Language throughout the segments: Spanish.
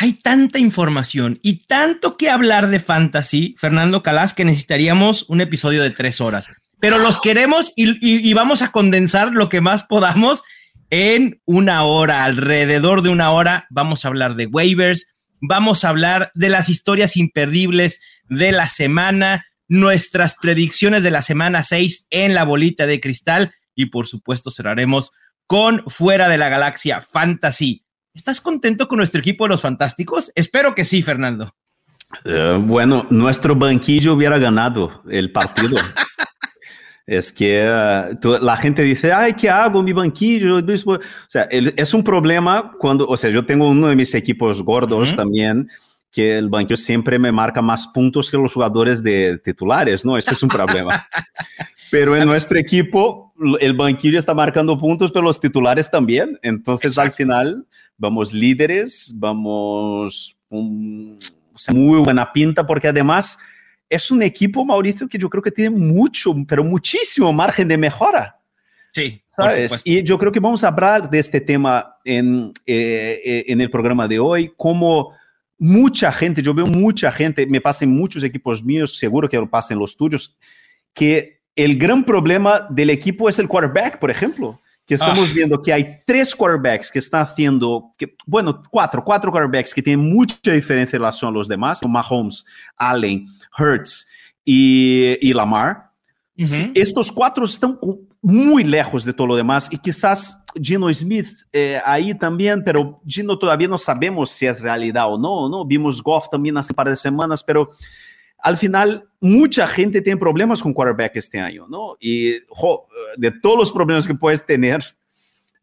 hay tanta información y tanto que hablar de fantasy, Fernando Calas, que necesitaríamos un episodio de tres horas. Pero los queremos y, vamos a condensar lo que más podamos en una hora, alrededor de una hora. Vamos a hablar de waivers, vamos a hablar de las historias imperdibles de la semana, nuestras predicciones de la semana 6 en la bolita de cristal y por supuesto cerraremos con Fuera de la Galaxia Fantasy ¿Estás contento con nuestro equipo de los Fantásticos? Espero que sí, Fernando. Uh, bueno, nuestro banquillo hubiera ganado el partido. es que uh, tu, la gente dice, ay, ¿qué hago? Mi banquillo. O sea, el, es un problema cuando, o sea, yo tengo uno de mis equipos gordos uh -huh. también, que el banquillo siempre me marca más puntos que los jugadores de titulares, ¿no? Ese es un problema. Pero en nuestro equipo, el banquillo está marcando puntos, pero los titulares también. Entonces, Exacto. al final, vamos líderes, vamos um, muy buena pinta, porque además es un equipo, Mauricio, que yo creo que tiene mucho, pero muchísimo margen de mejora. Sí, ¿sabes? Y yo creo que vamos a hablar de este tema en, eh, en el programa de hoy, como mucha gente, yo veo mucha gente, me pasa en muchos equipos míos, seguro que lo pasa en los tuyos, que el gran problema del equipo es el quarterback, por ejemplo que estamos ah. viendo que hay tres quarterbacks que están haciendo, que, bueno, cuatro, cuatro quarterbacks que tienen mucha diferencia en relación a los demás, como Mahomes, Allen, Hurts y, y Lamar. Uh -huh. Estos cuatro están muy lejos de todo lo demás y quizás Gino Smith eh, ahí también, pero Gino todavía no sabemos si es realidad o no, ¿no? Vimos Goff también hace un par de semanas, pero al final mucha gente tiene problemas con quarterback este año, ¿no? Y jo, de todos los problemas que puedes tener,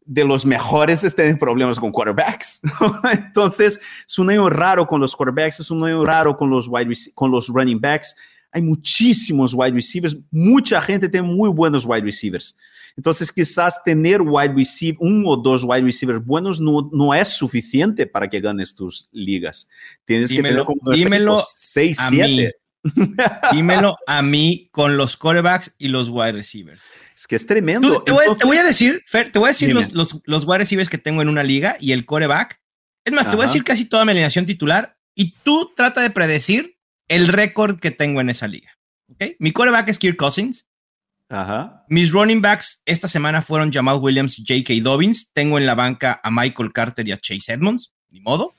de los mejores es tener problemas con quarterbacks. Entonces, es un año raro con los quarterbacks, es un año raro con los, wide con los running backs. Hay muchísimos wide receivers, mucha gente tiene muy buenos wide receivers. Entonces, quizás tener wide receiver, uno o dos wide receivers buenos no, no es suficiente para que ganes tus ligas. Tienes dímelo, que tener como dímelo 6, 7. Dímelo a mí con los quarterbacks y los wide receivers. Es que es tremendo. Tú, te, voy, Entonces, te, voy, a decir, Fer, te voy a decir los, los, los, wide receivers que tengo en una liga y el quarterback. Es más, Ajá. te voy a decir casi toda mi alineación titular y tú trata de predecir el récord que tengo en esa liga. ¿okay? Mi quarterback es Kirk Cousins. Ajá. Mis running backs esta semana fueron Jamal Williams y J.K. Dobbins. Tengo en la banca a Michael Carter y a Chase Edmonds. Ni modo.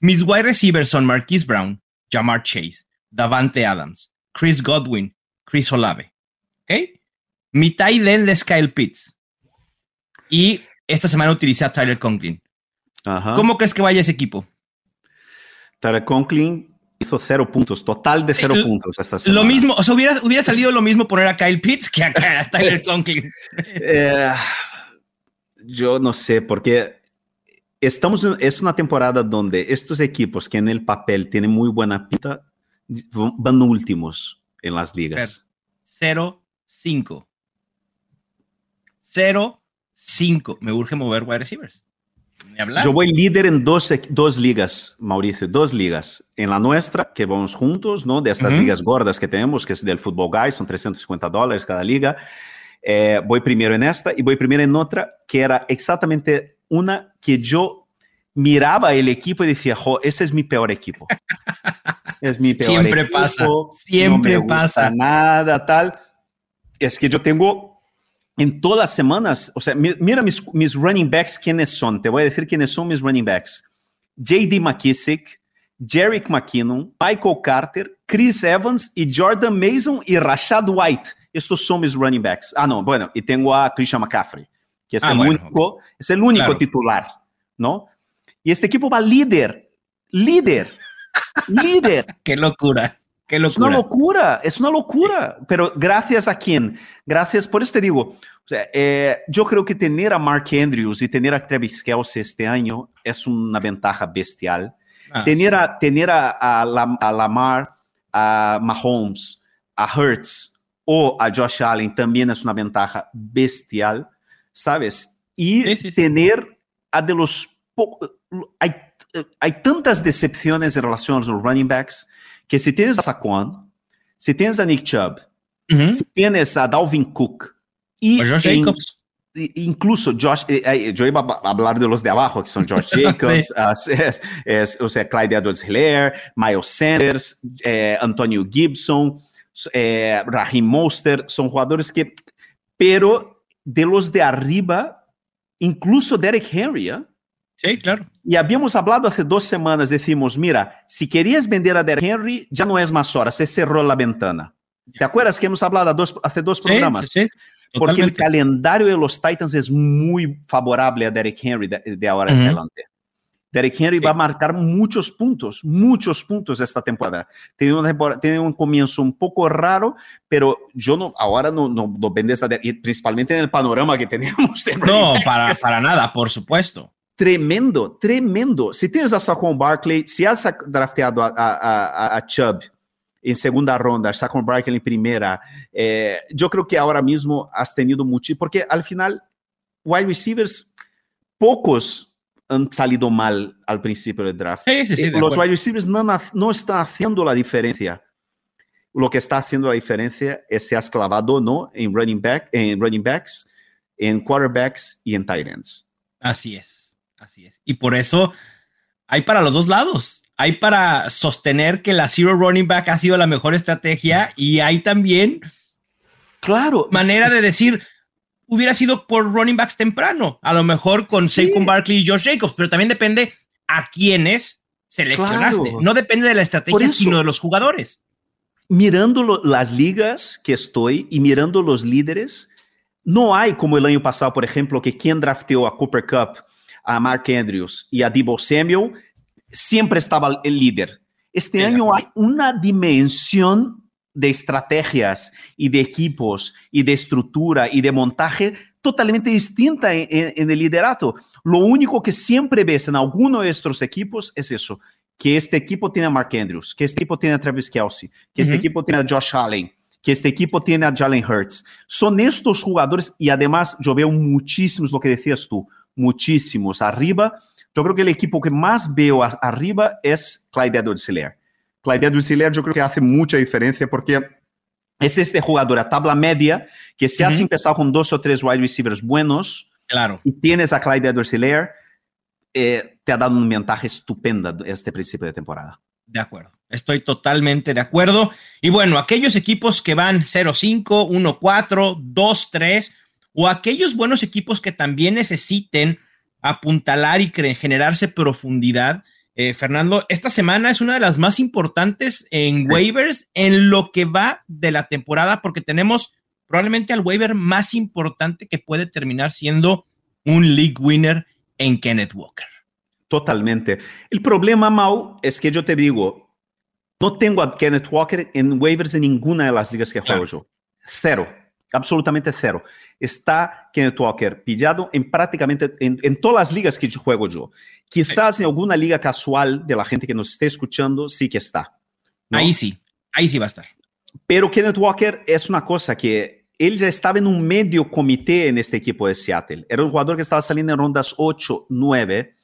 Mis wide receivers son Marquise Brown, Jamar Chase, Davante Adams, Chris Godwin, Chris Olave. ¿Ok? Mi tight es Kyle Pitts. Y esta semana utilicé a Tyler Conklin. Ajá. ¿Cómo crees que vaya ese equipo? Tyler Conklin hizo cero puntos, total de cero puntos esta semana. Lo mismo, o sea, hubiera, hubiera salido lo mismo poner a Kyle Pitts que a, a Tyler Conklin. eh, yo no sé, porque estamos, es una temporada donde estos equipos que en el papel tienen muy buena pinta, van últimos en las ligas. 0-5. 0-5. Me urge mover wide receivers. Yo voy líder en dos, dos ligas, Mauricio, dos ligas. En la nuestra, que vamos juntos, ¿no? De estas uh -huh. ligas gordas que tenemos, que es del Football Guys, son 350 dólares cada liga. Eh, voy primero en esta y voy primero en otra, que era exactamente una que yo miraba el equipo y decía, jo, ese es mi peor equipo. es mi peor siempre equipo. pasa, siempre no me pasa. Nada, tal. Es que yo tengo en todas las semanas, o sea, mira mis, mis running backs, quiénes son. Te voy a decir quiénes son mis running backs. J.D. McKissick, Jerick McKinnon, Michael Carter, Chris Evans y Jordan Mason y Rashad White. Estos son mis running backs. Ah, no, bueno, y tengo a Christian McCaffrey, que es, ah, el, bueno, único, es el único claro. titular, ¿no? Y este equipo va líder, líder, líder. Qué locura. Qué locura. Es una locura, es una locura. Pero gracias a quién? Gracias, por eso te digo, o sea, eh, yo creo que tener a Mark Andrews y tener a Travis Kelsey este año es una ventaja bestial. Ah, tener, sí. a, tener a, a, a, Lamar, a Mahomes, a Hurts o a Josh Allen también es una ventaja bestial, ¿sabes? Y Sí, sí, sí. tener a de los... Hay, hay tantas decepciones en relación a los running backs que si tienes a Saquon, si tienes a Nick Chubb, Ujú. si tienes a Dalvin Cook y Josh Jacobs. incluso Josh, eh, eh, yo iba a hablar de los de abajo, que son Josh Jacobs, as- es, es, o sea, Clyde Edwards-Hilaire, Miles Sanders, eh, Antonio Gibson, eh, Raheem Mostert, son jugadores que, pero de los de arriba, incluso Derek Henry, ¿eh? Sí, claro. Y habíamos hablado hace dos semanas, decimos, mira, si querías vender a Derek Henry, ya no es más hora, se cerró la ventana. ¿Te acuerdas que hemos hablado dos- hace dos Sí, programas? sí, sí. Porque el calendario de los Titans es muy favorable a Derek Henry de, de ahora en Ujú. adelante. Derek Henry Sí. va a marcar muchos puntos, muchos puntos esta temporada. Tiene, una tempora- tiene un comienzo un poco raro, pero yo no, ahora no, no, no vendes a principalmente en el panorama que tenemos. de No, para, para nada, por supuesto. Tremendo, tremendo. Si tienes a Saquon Barkley, si has drafteado a, a, a, a Chubb en segunda ronda, Saquon Barkley en primera, eh, yo creo que ahora mismo has tenido mucho, porque al final, wide receivers, pocos han salido mal al principio del draft. Sí, sí, sí. Eh, de Los wide receivers no, no están haciendo la diferencia. Lo que está haciendo la diferencia es si has clavado o no en running, back, en running backs, en quarterbacks y en tight ends. Así es, así es. Y por eso hay para los dos lados. Hay para sostener que la zero running back ha sido la mejor estrategia y hay también Claro, manera de decir hubiera sido por running backs temprano, a lo mejor con Sí. Saquon Barkley y Josh Jacobs, pero también depende a quiénes seleccionaste. Claro. No depende de la estrategia, eso. sino de los jugadores. mirando lo- las ligas que estoy y mirando los líderes, no hay como el año pasado, por ejemplo, que quien drafteó a Cooper Cup, a Mark Andrews y a Debo Samuel, siempre estaba el líder. Este año hay una dimensión de estrategias y de equipos y de estructura y de montaje totalmente distinta en, en- en el liderato. Lo único que siempre ves en alguno de estos equipos es eso, que este equipo tiene a Mark Andrews, que este equipo tiene a Travis Kelsey, que este equipo tiene a Josh Allen, que este equipo tiene a Jalen Hurts. Son estos jugadores y además yo veo muchísimos, lo que decías tú, muchísimos arriba. Yo creo que el equipo que más veo arriba es Clyde Edwards-Helaire. Clyde Edwards-Helaire yo creo que hace mucha diferencia porque es este jugador a tabla media que si has Ujú. empezado con dos o tres wide receivers buenos Claro. y tienes a Clyde Edwards-Helaire, eh, te ha dado una ventaja estupenda este principio de temporada. De acuerdo. Estoy totalmente de acuerdo. Y bueno, aquellos equipos que van 0-5, 1-4, 2-3, o aquellos buenos equipos que también necesiten apuntalar y generarse profundidad. eh, Fernando, esta semana es una de las más importantes en waivers en lo que va de la temporada, porque tenemos probablemente al waiver más importante que puede terminar siendo un league winner en Kenneth Walker. Totalmente. El problema, Mau, es que yo te digo, no tengo a Kenneth Walker en waivers de ninguna de las ligas que juego Claro. yo. Cero. Absolutamente cero. Está Kenneth Walker pillado en prácticamente en, en todas las ligas que juego yo. Quizás en alguna liga casual de la gente que nos esté escuchando, sí que está. ¿no? Ahí sí, ahí sí va a estar. Pero Kenneth Walker es una cosa que él ya estaba en un medio comité en este equipo de Seattle. Era un jugador que estaba saliendo en rondas 8, 9.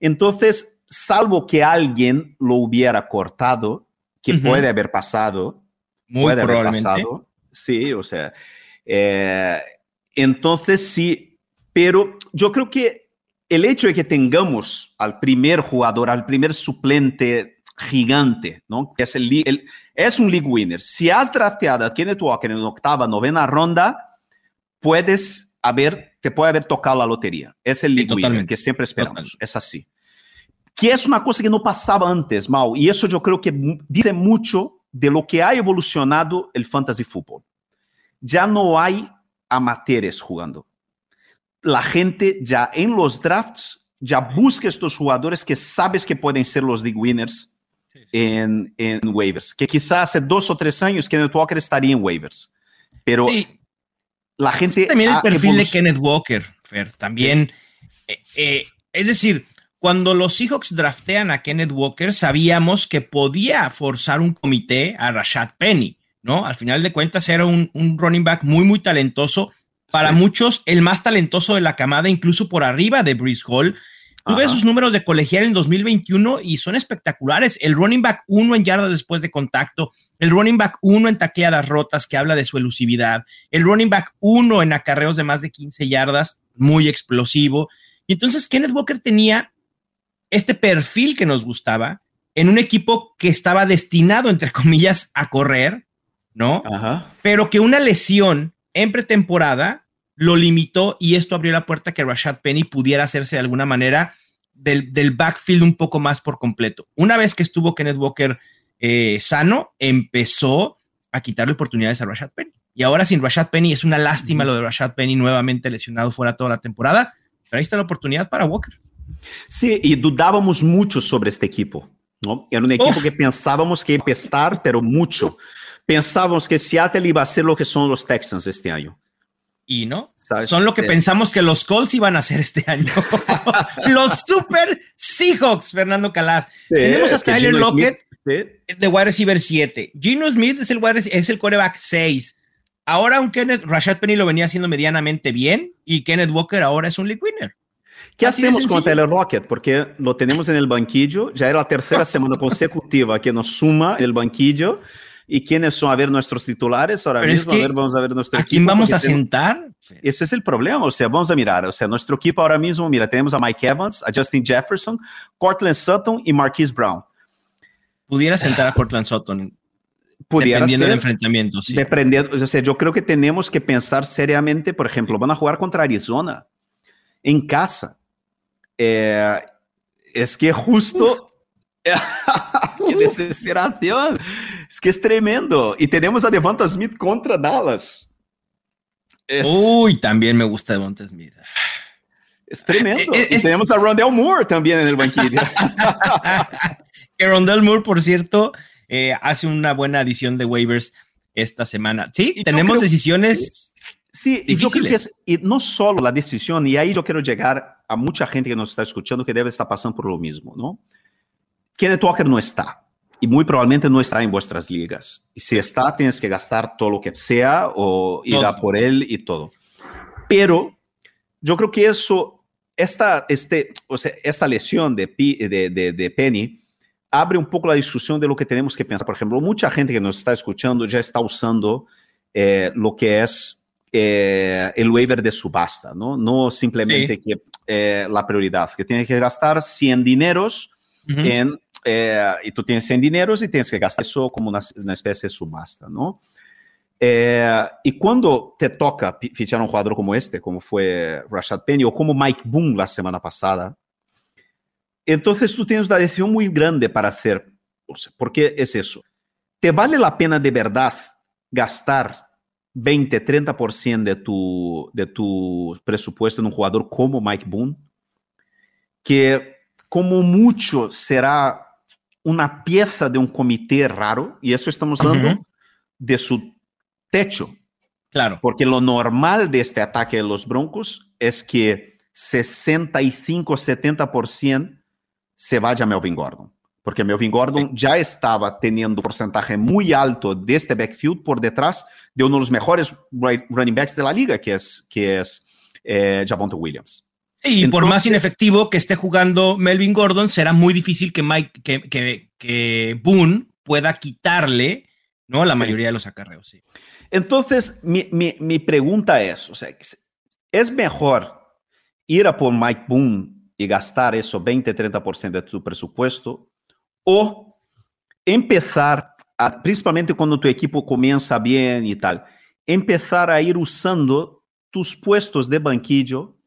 Entonces, salvo que alguien lo hubiera cortado, que Ujú. puede haber pasado, Muy puede haber probablemente. pasado. Sí, o sea. Eh, entonces sí, pero yo creo que el hecho de que tengamos al primer jugador, al primer suplente gigante, ¿no? Que es, el, li- el- es un league winner. Si has drafteado a Kenneth Walker en octava, novena ronda, puedes haber, te puede haber tocado la lotería. Es el Sí, league winner que siempre esperamos. Totalmente. Es así. Que es una cosa que no pasaba antes, Mau. Y eso yo creo que dice mucho de lo que ha evolucionado el fantasy fútbol. Ya no hay amateurs jugando. La gente ya en los drafts ya busca estos jugadores que sabes que pueden ser los league winners en, en waivers. Que quizás hace dos o tres años Kenneth Walker estaría en waivers. Pero Sí, la gente. también el perfil de Kenneth Walker, Fer, también. eh, eh, es decir, cuando los Seahawks draftean a Kenneth Walker, sabíamos que podía forzar un comité a Rashad Penny, ¿no? Al final de cuentas era un, running back muy, muy talentoso. Para muchos, el más talentoso de la camada, incluso por arriba de Breeze Hall. Tuve sus números de colegial en 2021 y son espectaculares. El running back uno en yardas después de contacto, el running back uno en tacleadas rotas, que habla de su elusividad, el running back uno en acarreos de más de 15 yardas, muy explosivo. Y entonces Kenneth Walker tenía este perfil que nos gustaba en un equipo que estaba destinado, entre comillas, a correr, ¿no? Pero que una lesión en pretemporada lo limitó y esto abrió la puerta que Rashad Penny pudiera hacerse de alguna manera del, backfield un poco más por completo. Una vez que estuvo Kenneth Walker eh, sano, empezó a quitarle oportunidades a Rashad Penny. Y ahora sin Rashad Penny es una lástima lo de Rashad Penny nuevamente lesionado fuera toda la temporada, pero ahí está la oportunidad para Walker. Sí, y dudábamos mucho sobre este equipo. ¿no? Era un equipo que pensábamos que iba a estar, pero mucho. Pensábamos que Seattle iba a ser lo que son los Texans este año. Y no, son lo que pensamos que los Colts iban a hacer este año. los Super Seahawks, Fernando Calas. Tenemos a Tyler Lockett de wide receiver 7. Gino Smith es el, es el quarterback 6. Ahora un Kenneth, Rashad Penny lo venía haciendo medianamente bien y Kenneth Walker ahora es un league winner. ¿Qué hacemos con Taylor Rocket? Porque lo tenemos en el banquillo, ya era la tercera semana consecutiva que nos suma el banquillo. ¿Y quiénes son a ver nuestros titulares ahora mismo? a ver, vamos a ver nuestro ¿A quién vamos a sentar? Ese es el problema, o sea, vamos a mirar, o sea, nuestro equipo ahora mismo, mira, tenemos a Mike Evans, a Justin Jefferson, Cortland Sutton y Marquise Brown. Pudiera sentar a Cortland Sutton Pudiera dependiendo del enfrentamiento. Sí. Dependiendo, o sea, yo creo que tenemos que pensar seriamente, por ejemplo, van a jugar contra Arizona en casa. Eh, es que justo... ¡Qué desesperación! Es que es tremendo. Y tenemos a Devonta Smith contra Dallas. Uy, también me gusta Devonta Smith. Es tremendo. Eh, y tenemos a Rondell Moore también en el banquillo. que Rondell Moore, por cierto, eh, hace una buena adición de waivers esta semana. Sí, tenemos decisiones. Sí, y yo creo que es, y no solo la decisión, y ahí yo quiero llegar a mucha gente que nos está escuchando que debe estar pasando por lo mismo, ¿no? Kenneth Walker no está, y muy probablemente no estará en vuestras ligas. Y si está, tienes que gastar todo lo que sea o ir a por él y todo. Pero yo creo que eso, esta, este, o sea, esta lesión de, de, de, de Penny, abre un poco la discusión de lo que tenemos que pensar. Por ejemplo, mucha gente que nos está escuchando ya está usando eh, lo que es eh, el waiver de subasta, ¿no? No simplemente que eh, la prioridad, que tienes que gastar 100 dineros en, y tú tienes 100 dineros y tienes que gastar eso como una, una especie de subasta, ¿no? y cuando te toca fichar un jugador como este, como fue Rashad Penny o como Mike Boone la semana pasada, entonces tú tienes una decisión muy grande para hacer. ¿Por qué es eso? ¿Te vale la pena de verdad gastar 20, 30% de tu, de tu presupuesto en un jugador como Mike Boone? Que como mucho será una pieza de un comité raro, y eso estamos hablando de su techo. Claro. Porque lo normal de este ataque de los Broncos es que 65, 70% se vaya Melvin Gordon. Porque Melvin Gordon ya estaba teniendo un porcentaje muy alto de este backfield por detrás de uno de los mejores running backs de la liga, que es, que es eh, Javonte Williams. Sí, y por más inefectivo que esté jugando Melvin Gordon, será muy difícil que Mike, que, que, Boone pueda quitarle ¿no? la mayoría de los acarreos. Sí. Entonces, mi, mi, mi, pregunta es, o sea, ¿es mejor ir a por Mike Boone y gastar eso 20, 30% de tu presupuesto, o empezar, a, principalmente cuando tu equipo comienza bien y tal, empezar a ir usando tus puestos de banquillo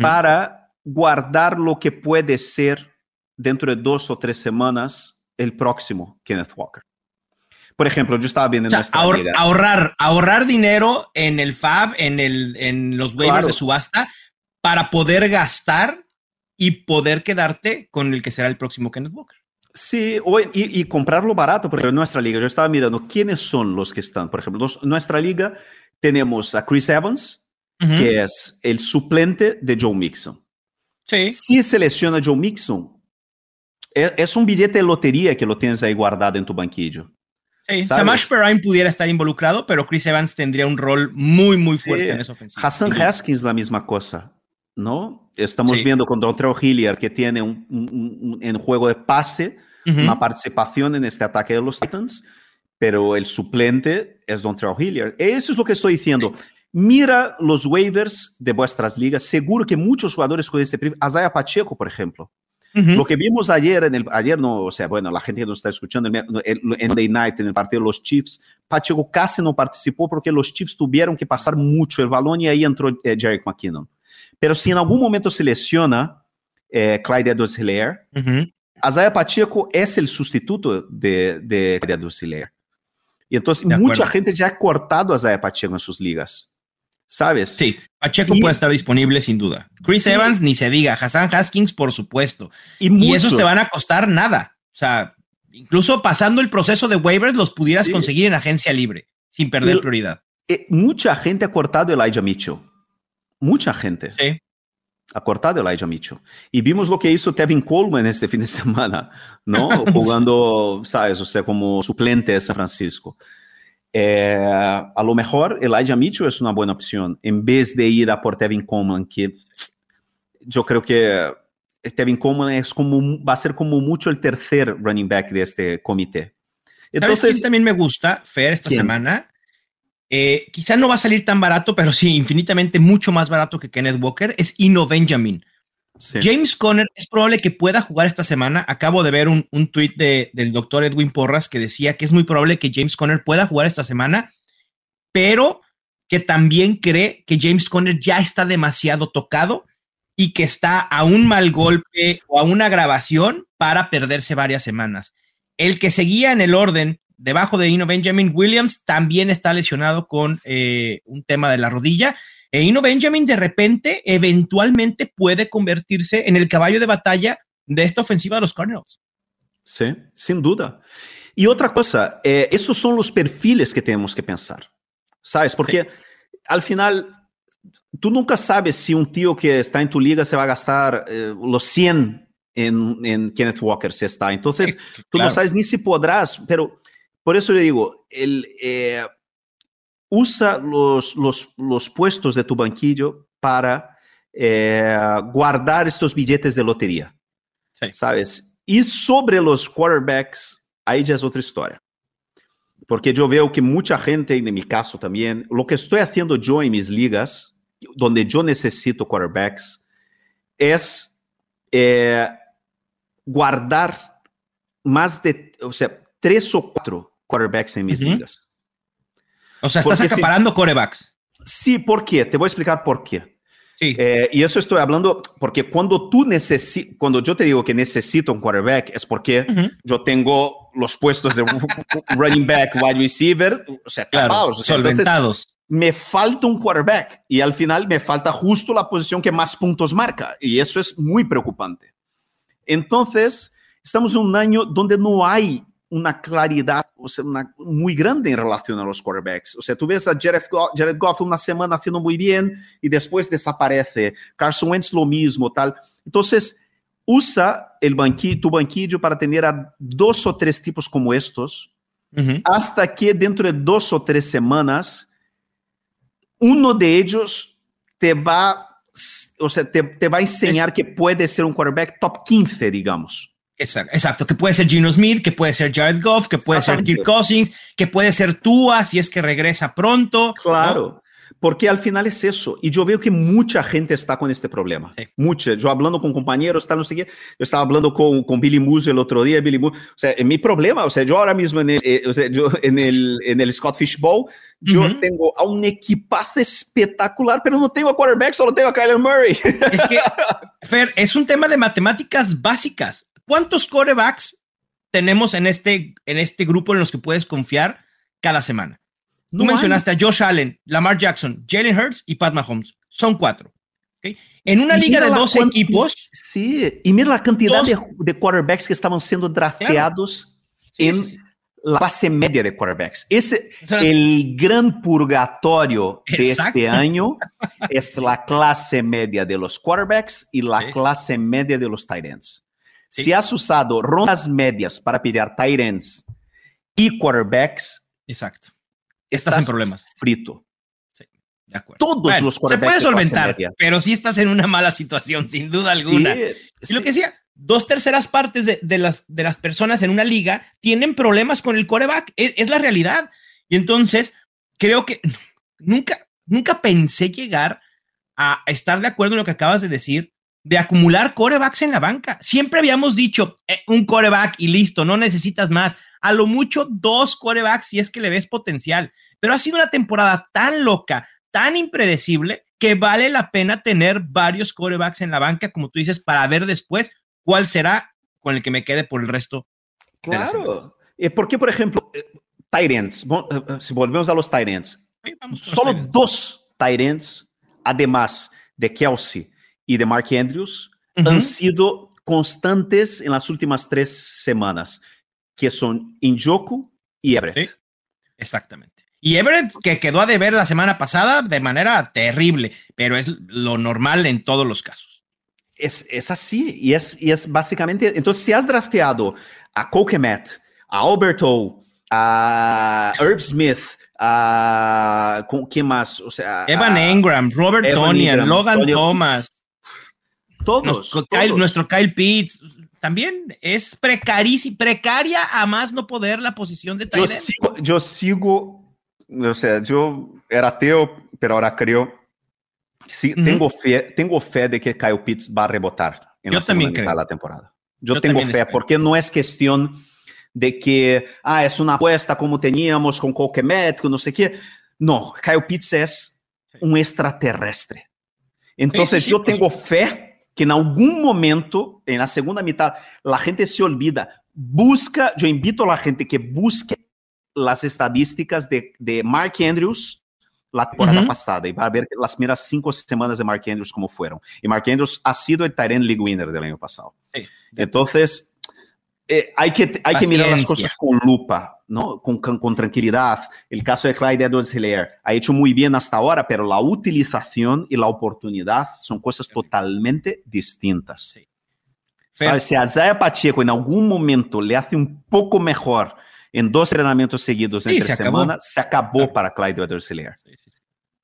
para guardar lo que puede ser dentro de dos o tres semanas el próximo Kenneth Walker. Por ejemplo, yo estaba viendo en ahorrar, ahorrar dinero en el FAB, en, el, en los waivers de subasta, para poder gastar y poder quedarte con el que será el próximo Kenneth Walker. Sí, y, comprarlo barato, porque en nuestra liga, yo estaba mirando quiénes son los que están. Por ejemplo, en nuestra liga tenemos a Chris Evans, que es el suplente de Joe Mixon. Sí. Si selecciona Joe Mixon, es, es, un billete de lotería que lo tienes ahí guardado en tu banquillo. Sí, Samash Perrine pudiera estar involucrado, pero Chris Evans tendría un rol muy, muy fuerte sí. en esa ofensiva. Hassan Haskins, la misma cosa, ¿no? Estamos viendo con Dontrell Hilliard que tiene un, un, un, en juego de pase uh -huh. una participación en este ataque de los Titans, pero el suplente es Dontrell Hilliard. Eso es lo que estoy diciendo. Mira los waivers de vuestras ligas. Seguro que muchos jugadores con este perfil, Azaya Pacheco, por ejemplo. Uh -huh. Lo que vimos ayer, en el, ayer no, o sea, bueno, la gente que nos está escuchando en Monday Night, en el partido de los Chiefs, Pacheco casi no participó porque los Chiefs tuvieron que pasar mucho el balón y ahí entró eh, Jerick McKinnon. Pero si en algún momento se lesiona eh, Clyde edwards hilaire uh -huh. Azaya Pacheco es el sustituto de, de Clyde edwards hilaire Y entonces mucha gente ya ha cortado a Zaya Pacheco en sus ligas. ¿Sabes? Sí, Pacheco y, puede estar disponible sin duda. Chris sí. Evans, ni se diga. Hassan Haskins, por supuesto. Y, y, esos te van a costar nada. O sea, incluso pasando el proceso de waivers, los pudieras sí. conseguir en agencia libre, sin perder el, prioridad. Eh, mucha gente ha cortado Elijah Mitchell. Mucha gente. Sí. Ha cortado Elijah Mitchell. Y vimos lo que hizo Tevin Coleman este fin de semana, ¿no? Jugando, ¿sabes? O sea, como suplente de San Francisco. Eh, a lo mejor Elijah Mitchell es una buena opción en vez de ir a por Tevin Coleman, que yo creo que Tevin Coleman es como, va a ser como mucho el tercer running back de este comité. Entonces, ¿Sabes quién también me gusta, Fer, esta ¿quién? semana? Eh, quizá no va a salir tan barato, pero sí, infinitamente mucho más barato que Kenneth Walker, es Ino Benjamin. James Conner es probable que pueda jugar esta semana. Acabo de ver un, un tweet de, del doctor Edwin Porras que decía que es muy probable que James Conner pueda jugar esta semana, pero que también cree que James Conner ya está demasiado tocado y que está a un mal golpe o a una grabación para perderse varias semanas. El que seguía en el orden debajo de Ino Benjamin Williams también está lesionado con eh, un tema de la rodilla. E Ino Benjamin de repente, eventualmente puede convertirse en el caballo de batalla de esta ofensiva de los Cardinals. Sí, sin duda. Y otra cosa, eh, estos son los perfiles que tenemos que pensar, ¿sabes? Porque sí. al final, tú nunca sabes si un tío que está en tu liga se va a gastar eh, los 100 en, en, Kenneth Walker, si está. Entonces, sí, tú no sabes ni si podrás, pero por eso le digo, el... Eh, usa los, los, los, puestos de tu banquillo para eh, guardar estos billetes de lotería. Sí. ¿Sabes? Y sobre los quarterbacks, ahí ya es otra historia. Porque yo veo que mucha gente, en mi caso también, lo que estoy haciendo yo en mis ligas, donde yo necesito quarterbacks, es eh, guardar más de, o sea, tres o cuatro quarterbacks en mis uh -huh. ligas. O sea, estás porque acaparando si, corebacks. Sí, ¿por qué? Te voy a explicar por qué. Sí. Eh, y eso estoy hablando porque cuando tú necesitas, cuando yo te digo que necesito un quarterback, es porque uh -huh. yo tengo los puestos de running back, wide receiver, o sea, claro, tapados, o sea, solventados. Entonces, me falta un quarterback y al final me falta justo la posición que más puntos marca y eso es muy preocupante. Entonces, estamos en un año donde no hay una claridad o sea, una, muy grande en relación a los quarterbacks. O sea, tú ves a Jared Goff, Jared Goff, una semana haciendo muy bien y después desaparece. Carson Wentz lo mismo, tal. Entonces, usa el banquillo, tu banquillo para tener a dos o tres tipos como estos, uh -huh. hasta que dentro de dos o tres semanas, uno de ellos te va, o sea, te, te va a enseñar es... que puede ser un quarterback top 15, digamos. Exacto, exacto, que puede ser Gino Smith, que puede ser Jared Goff, que puede ser Kirk Cousins, que puede ser Tua si es que regresa pronto. Claro, ¿no? porque al final es eso. Y yo veo que mucha gente está con este problema. Sí. Mucha. Yo hablando con compañeros, tal, no sé qué. Yo estaba hablando con, con Billy Moose el otro día. Billy Moose, o sea, mi problema, o sea, yo ahora mismo en el, eh, o sea, yo en el, en el Scott Fish Bowl, yo uh -huh. tengo a un equipazo espectacular, pero no tengo a quarterback, solo tengo a Kyler Murray. Es que, Fer, es un tema de matemáticas básicas. ¿Cuántos corebacks tenemos en este, en este grupo en los que puedes confiar cada semana? No Tú mencionaste hay. a Josh Allen, Lamar Jackson, Jalen Hurts y Pat Mahomes. Son cuatro. ¿okay? En una y liga de dos equipos. Sí, y mira la cantidad dos, de, de, quarterbacks que estaban siendo drafteados claro. sí, en, sí, sí. la clase media de quarterbacks. Ese, el gran purgatorio de este año es la clase media de los quarterbacks y la clase media de los tight ends. Si has usado rondas medias para pillar tight ends y quarterbacks, exacto. Estás, en problemas. Frito. De acuerdo. Todos los quarterbacks. Se puede solventar, pero sí estás en una mala situación, sin duda alguna. y lo que decía, dos terceras partes de, las, de las personas en una liga tienen problemas con el coreback. Es, la realidad. Y entonces, creo que nunca, nunca pensé llegar a estar de acuerdo en lo que acabas de decir, de acumular corebacks en la banca. Siempre habíamos dicho eh, un coreback y listo, no necesitas más. A lo mucho dos corebacks si es que le ves potencial. Pero ha sido una temporada tan loca, tan impredecible, que vale la pena tener varios corebacks en la banca, como tú dices, para ver después cuál será con el que me quede por el resto. Claro. Eh, ¿Por qué, por ejemplo, eh, Tyrants, si volvemos a los Tyrants, solo dos Tyrants, además de Kelsey y de Mark Andrews, han sido constantes en las últimas tres semanas, que son Injoku y Everett. Exactamente. Y Everett, que quedó a deber la semana pasada de manera terrible, pero es lo normal en todos los casos. Es, es, así, y es, y es básicamente, entonces si has drafteado a Coquemet, a Alberto, a Herb Smith, a ¿quién más? O sea, Evan Engram, Robert Tonian, Logan Thomas, todos nuestro, Kyle, nuestro Kyle Pitts, también es precaria a más no poder la posición de yo sigo, yo sigo, o sea, yo era ateo, pero ahora creo Sí, tengo, fe, tengo fe de que Kyle Pitts va a rebotar en la segunda mitad de la temporada. Yo, tengo fe, porque no es cuestión de que ah, es una apuesta como teníamos con Coquemet, con no sé qué. No, Kyle Pitts es un extraterrestre. Entonces yo tengo fe que en algún momento, en la segunda mitad, la gente se olvida. Busca, yo invito a la gente que busque las estadísticas de, de Mark Andrews la temporada pasada y va a ver las primeras cinco semanas de Mark Andrews como fueron. Y Mark Andrews ha sido el Tyrant League winner del año pasado. Entonces, eh, hay, que, hay que mirar las cosas con lupa, ¿no? Con, con, tranquilidad. El caso de Clyde edwards hilaire ha hecho muy bien hasta ahora, pero la utilización y la oportunidad son cosas totalmente distintas. Si a Zaya Pacheco en algún momento le hace un poco mejor en dos entrenamientos seguidos entre se semana, se acabó para Clyde edwards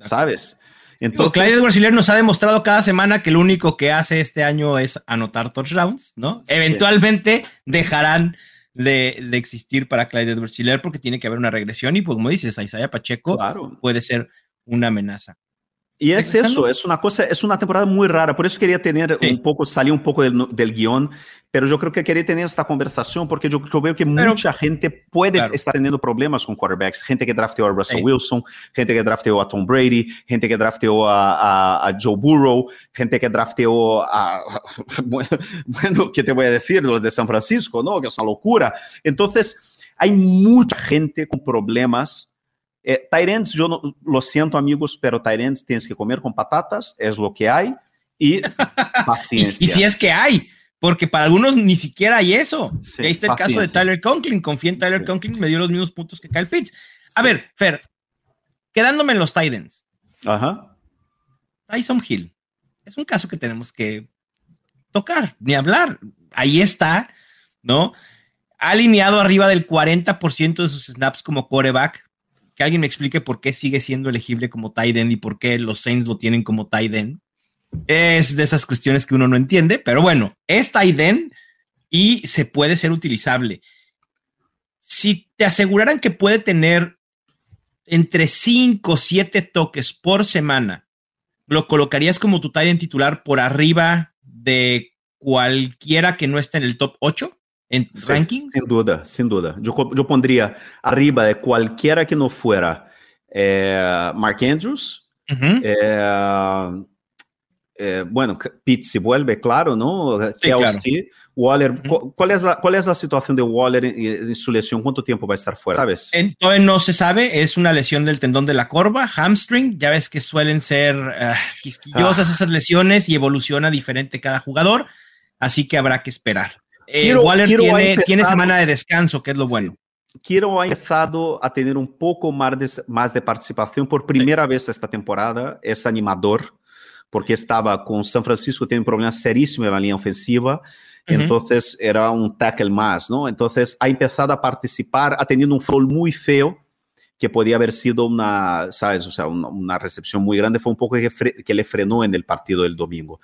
¿Sabes? Entonces, Clyde edwards nos ha demostrado cada semana que lo único que hace este año es anotar touchdowns, ¿no? Eventualmente dejarán de, de, existir para Clyde edwards porque tiene que haber una regresión y, pues, como dices, Isaiah Pacheco puede ser una amenaza. Y es eso, es una cosa, es una temporada muy rara, por eso quería tener un poco, salir un poco del, del, guion, pero yo creo que quería tener esta conversación porque yo, yo veo que mucha gente puede estar teniendo problemas con quarterbacks, gente que drafteó a Russell Wilson, gente que drafteó a Tom Brady, gente que drafteó a, a, Joe Burrow, gente que drafteó a, bueno, ¿qué te voy a decir? Los de San Francisco, ¿no? Que es una locura. Entonces, hay mucha gente con problemas eh, Tyrants, yo no, lo siento amigos, pero Tyrants tienes que comer con patatas, es lo que hay, y paciencia. y, si es que hay, porque para algunos ni siquiera hay eso. ahí está el caso de Tyler Conklin, confía en Tyler Conklin, me dio los mismos puntos que Kyle Pitts. A ver, Fer, quedándome en los Titans. Ajá. Tyson Hill. Es un caso que tenemos que tocar, ni hablar. Ahí está, ¿no? Ha alineado arriba del 40% de sus snaps como coreback que alguien me explique por qué sigue siendo elegible como tight end y por qué los Saints lo tienen como tight end. Es de esas cuestiones que uno no entiende, pero bueno, es tight end y se puede ser utilizable. Si te aseguraran que puede tener entre 5 o 7 toques por semana, ¿lo colocarías como tu tight end titular por arriba de cualquiera que no esté en el top 8? En rankings? Sin duda, sin duda. Yo, yo pondría arriba de cualquiera que no fuera eh, Mark Andrews. Uh -huh. eh, eh, bueno, Pete si vuelve, claro, ¿no? Sí, Kelsey, claro. Waller. Uh -huh. ¿cuál, es la, ¿Cuál es la situación de Waller en, en, su lesión? ¿Cuánto tiempo va a estar fuera? ¿Sabes? Entonces no se sabe. Es una lesión del tendón de la corva, hamstring. Ya ves que suelen ser uh, quisquillosas ah. esas lesiones y evoluciona diferente cada jugador. Así que habrá que esperar. Eh, quiero, Waller quiero tiene, tiene, semana de descanso, que es lo bueno. Quiro ha empezado a tener un poco más de, más de participación por primera sí. vez esta temporada. Es animador porque estaba con San Francisco, tiene un problema serísimo en la línea ofensiva. Uh -huh. Entonces era un tackle más, ¿no? Entonces ha empezado a participar, ha tenido un fall muy feo que podía haber sido una, ¿sabes? O sea, una, una recepción muy grande. Fue un poco que, que, le frenó en el partido del domingo.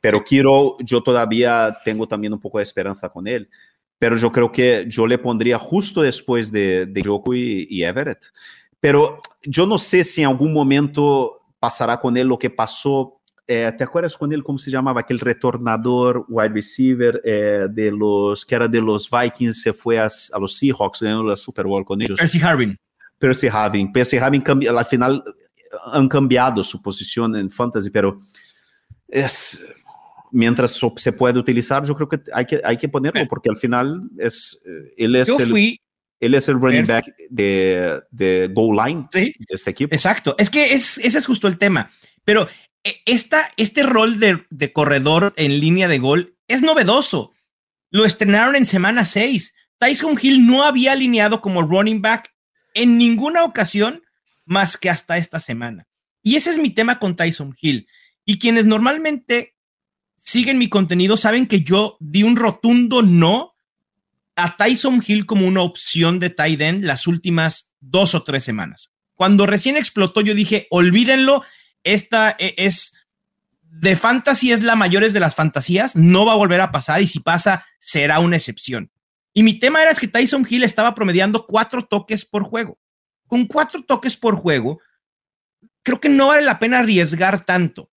Pero quiero, yo todavía tengo también un poco de esperanza con él. Pero yo creo que yo le pondría justo después de, de Joku y, y Everett. Pero yo no sé si en algún momento pasará con él lo que pasó eh, ¿te acuerdas con él cómo se llamaba aquel retornador wide receiver eh, de los que era de los Vikings se fue a, a, los Seahawks ganó la Super Bowl con ellos? Percy Harvin. Percy Harvin. Percy Harvin al final han cambiado su posición en fantasy, pero es mientras se puede utilizar, yo creo que hay que, hay que ponerlo porque al final es él es yo el, fui él es el running back de, de goal line sí, de este equipo. Exacto. Es que es, ese es justo el tema. Pero esta, este rol de, de, corredor en línea de gol es novedoso. Lo estrenaron en semana 6. Tyson Hill no había alineado como running back en ninguna ocasión más que hasta esta semana. Y ese es mi tema con Tyson Hill. Y quienes normalmente siguen mi contenido saben que yo di un rotundo no a Tyson Hill como una opción de tight las últimas dos o tres semanas. Cuando recién explotó, yo dije, olvídenlo, esta es de fantasy es la mayor de las fantasías, no va a volver a pasar y si pasa será una excepción. Y mi tema era que Tyson Hill estaba promediando cuatro toques por juego. Con cuatro toques por juego, creo que no vale la pena arriesgar tanto.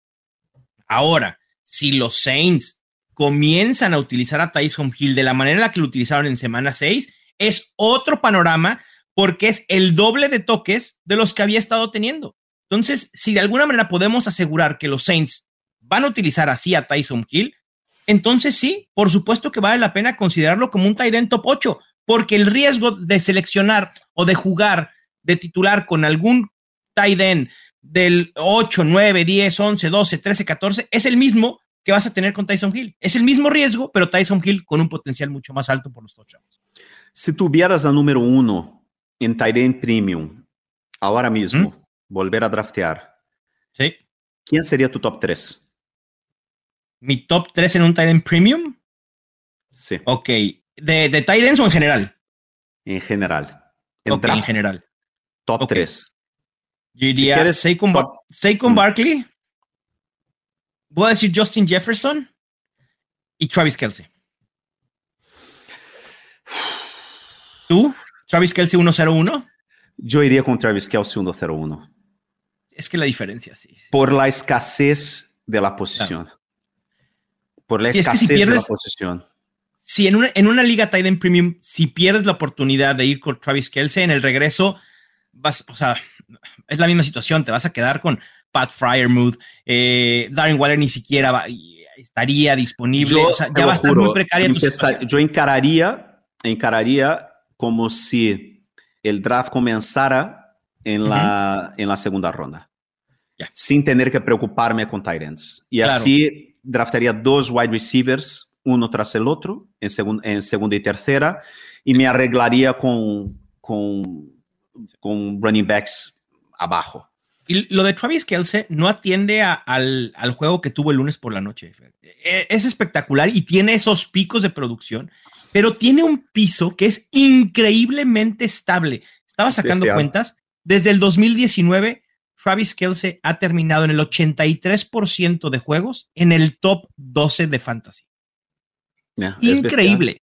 Ahora, si los Saints comienzan a utilizar a Tyson Hill de la manera en la que lo utilizaron en semana 6, es otro panorama porque es el doble de toques de los que había estado teniendo. Entonces, si de alguna manera podemos asegurar que los Saints van a utilizar así a Tyson Hill, entonces sí, por supuesto que vale la pena considerarlo como un tight end top 8, porque el riesgo de seleccionar o de jugar de titular con algún tight end del 8, 9, 10, 11, 12, 13, 14 es el mismo que vas a tener con Tyson Hill. Es el mismo riesgo, pero Tyson Hill con un potencial mucho más alto por los touchdowns. Si tuvieras la número uno en end premium ahora mismo, ¿Mm? volver a draftear. Sí. ¿Quién sería tu top 3? ¿Mi top 3 en un Titan Premium? Sí. Ok. ¿De, de Titans o en general? En general. En, okay, en general. Top okay. 3. Yo diría si quieres, Saquon, mm. Barkley. Voy a decir Justin Jefferson y Travis Kelsey. ¿Tú? Travis Kelsey 101? Yo iría con Travis Kelsey 101. Es que la diferencia, sí. Por la escasez de la posición. Claro. Por la escasez es que si pierdes, de la posición. Si en una, en una liga Titan Premium, si pierdes la oportunidad de ir con Travis Kelsey, en el regreso, vas, o sea, es la misma situación, te vas a quedar con Pat Fryermuth, eh, Darren Waller ni siquiera va, estaría disponible, yo, o sea, ya va a estar juro, muy precaria empezar, Yo encararía, encararía como si el draft comenzara en, uh -huh. la, en la segunda ronda, yeah. sin tener que preocuparme con Titans. Y claro. así draftaría dos wide receivers, uno tras el otro, en, segun, en segunda y tercera, y me arreglaría con, con, con running backs abajo. Y lo de Travis Kelsey no atiende a, al, al, juego que tuvo el lunes por la noche. E, Es espectacular y tiene esos picos de producción, pero tiene un piso que es increíblemente estable. Estaba sacando Bestial. cuentas. Desde el 2019, Travis Kelsey ha terminado en el 83% de juegos en el top 12 de fantasy. Yeah, Increíble.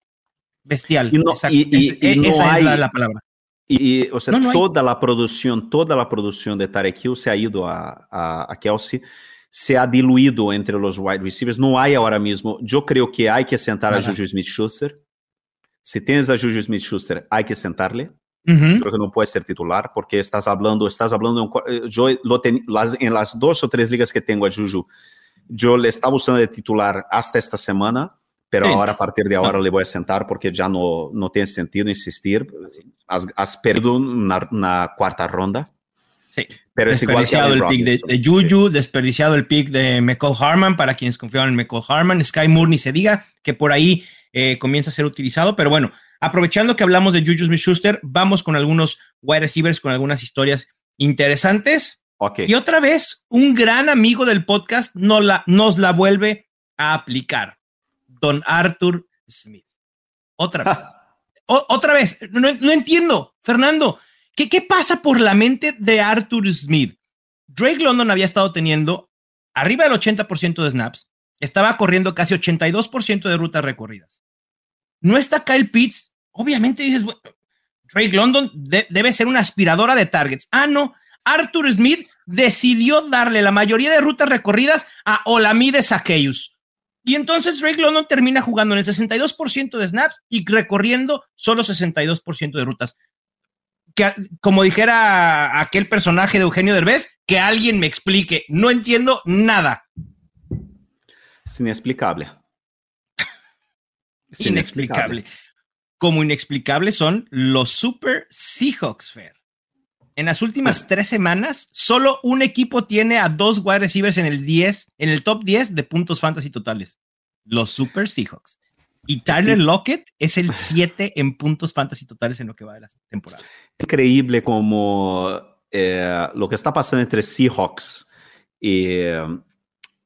Bestial. Y no, y, y, es, y no esa hay, es la, la, palabra. Y, o sea, no, no toda hay. la producción, toda la producción de Tarek Hill se ha ido a, a, a, Kelsey, se ha diluido entre los wide receivers. No hay ahora mismo. Yo creo que hay que sentar Ajá. a Juju Smith-Schuster. Si tienes a Juju Smith-Schuster, hay que sentarle. Uh -huh. Creo que no puede ser titular porque estás hablando, estás hablando, yo lo ten, las, en las dos o tres ligas que tengo a Juju, yo le estaba usando de titular hasta esta semana, pero sí. ahora a partir de ahora no. le voy a sentar porque ya no, no tiene sentido insistir. Has, has perdido una, una, cuarta ronda. Sí. Pero es desperdiciado igual que el pick de, de, Juju, sí. desperdiciado el pick de McCall Harman para quienes confiaban en McCall Harman, Sky Moore ni se diga que por ahí eh, comienza a ser utilizado. Pero bueno, aprovechando que hablamos de Juju Smith-Schuster, vamos con algunos wide receivers, con algunas historias interesantes. Ok. Y otra vez, un gran amigo del podcast nos la, nos la vuelve a aplicar. Don Arthur Smith. Otra vez. O- otra vez. No, no entiendo, Fernando. ¿qué, ¿Qué pasa por la mente de Arthur Smith? Drake London había estado teniendo arriba del 80% de snaps. Estaba corriendo casi 82% de rutas recorridas. No está Kyle Pitts. Obviamente dices, bueno, Drake London de- debe ser una aspiradora de targets. Ah, no. Arthur Smith decidió darle la mayoría de rutas recorridas a Olamide Zaccheaus. Y entonces Drake London termina jugando en el 62% de snaps y recorriendo solo 62% de rutas. Que, como dijera aquel personaje de Eugenio Derbez, que alguien me explique. No entiendo nada. Es inexplicable. Es Inexplicable. Como inexplicable son los Super Seahawks, Fer. En las últimas tres semanas, solo un equipo tiene a dos wide receivers en el 10, en el top 10 de puntos fantasy totales. Los Super Seahawks. Y Tyler Sí. Lockett es el 7 en puntos fantasy totales en lo que va de la temporada. Es increíble como eh, lo que está pasando entre Seahawks y,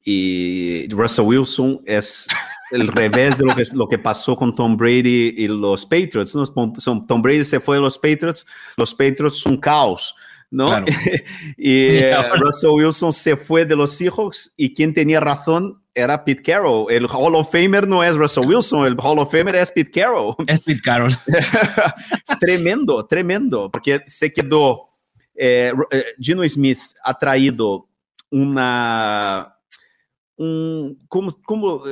y Russell Wilson es el revés de lo que, lo que pasó con Tom Brady y los Patriots. ¿no? Son- Tom Brady se fue de los Patriots, los Patriots son caos. ¿no? Claro. y eh, Russell Wilson se fue de los Seahawks y quien tenía razón era Pete Carroll. El Hall of Famer no es Russell Wilson, el Hall of Famer es Pete Carroll. Es Pete Carroll. es tremendo, tremendo, porque se quedó. eh, eh, Gino Smith ha traído una. Un, como, como,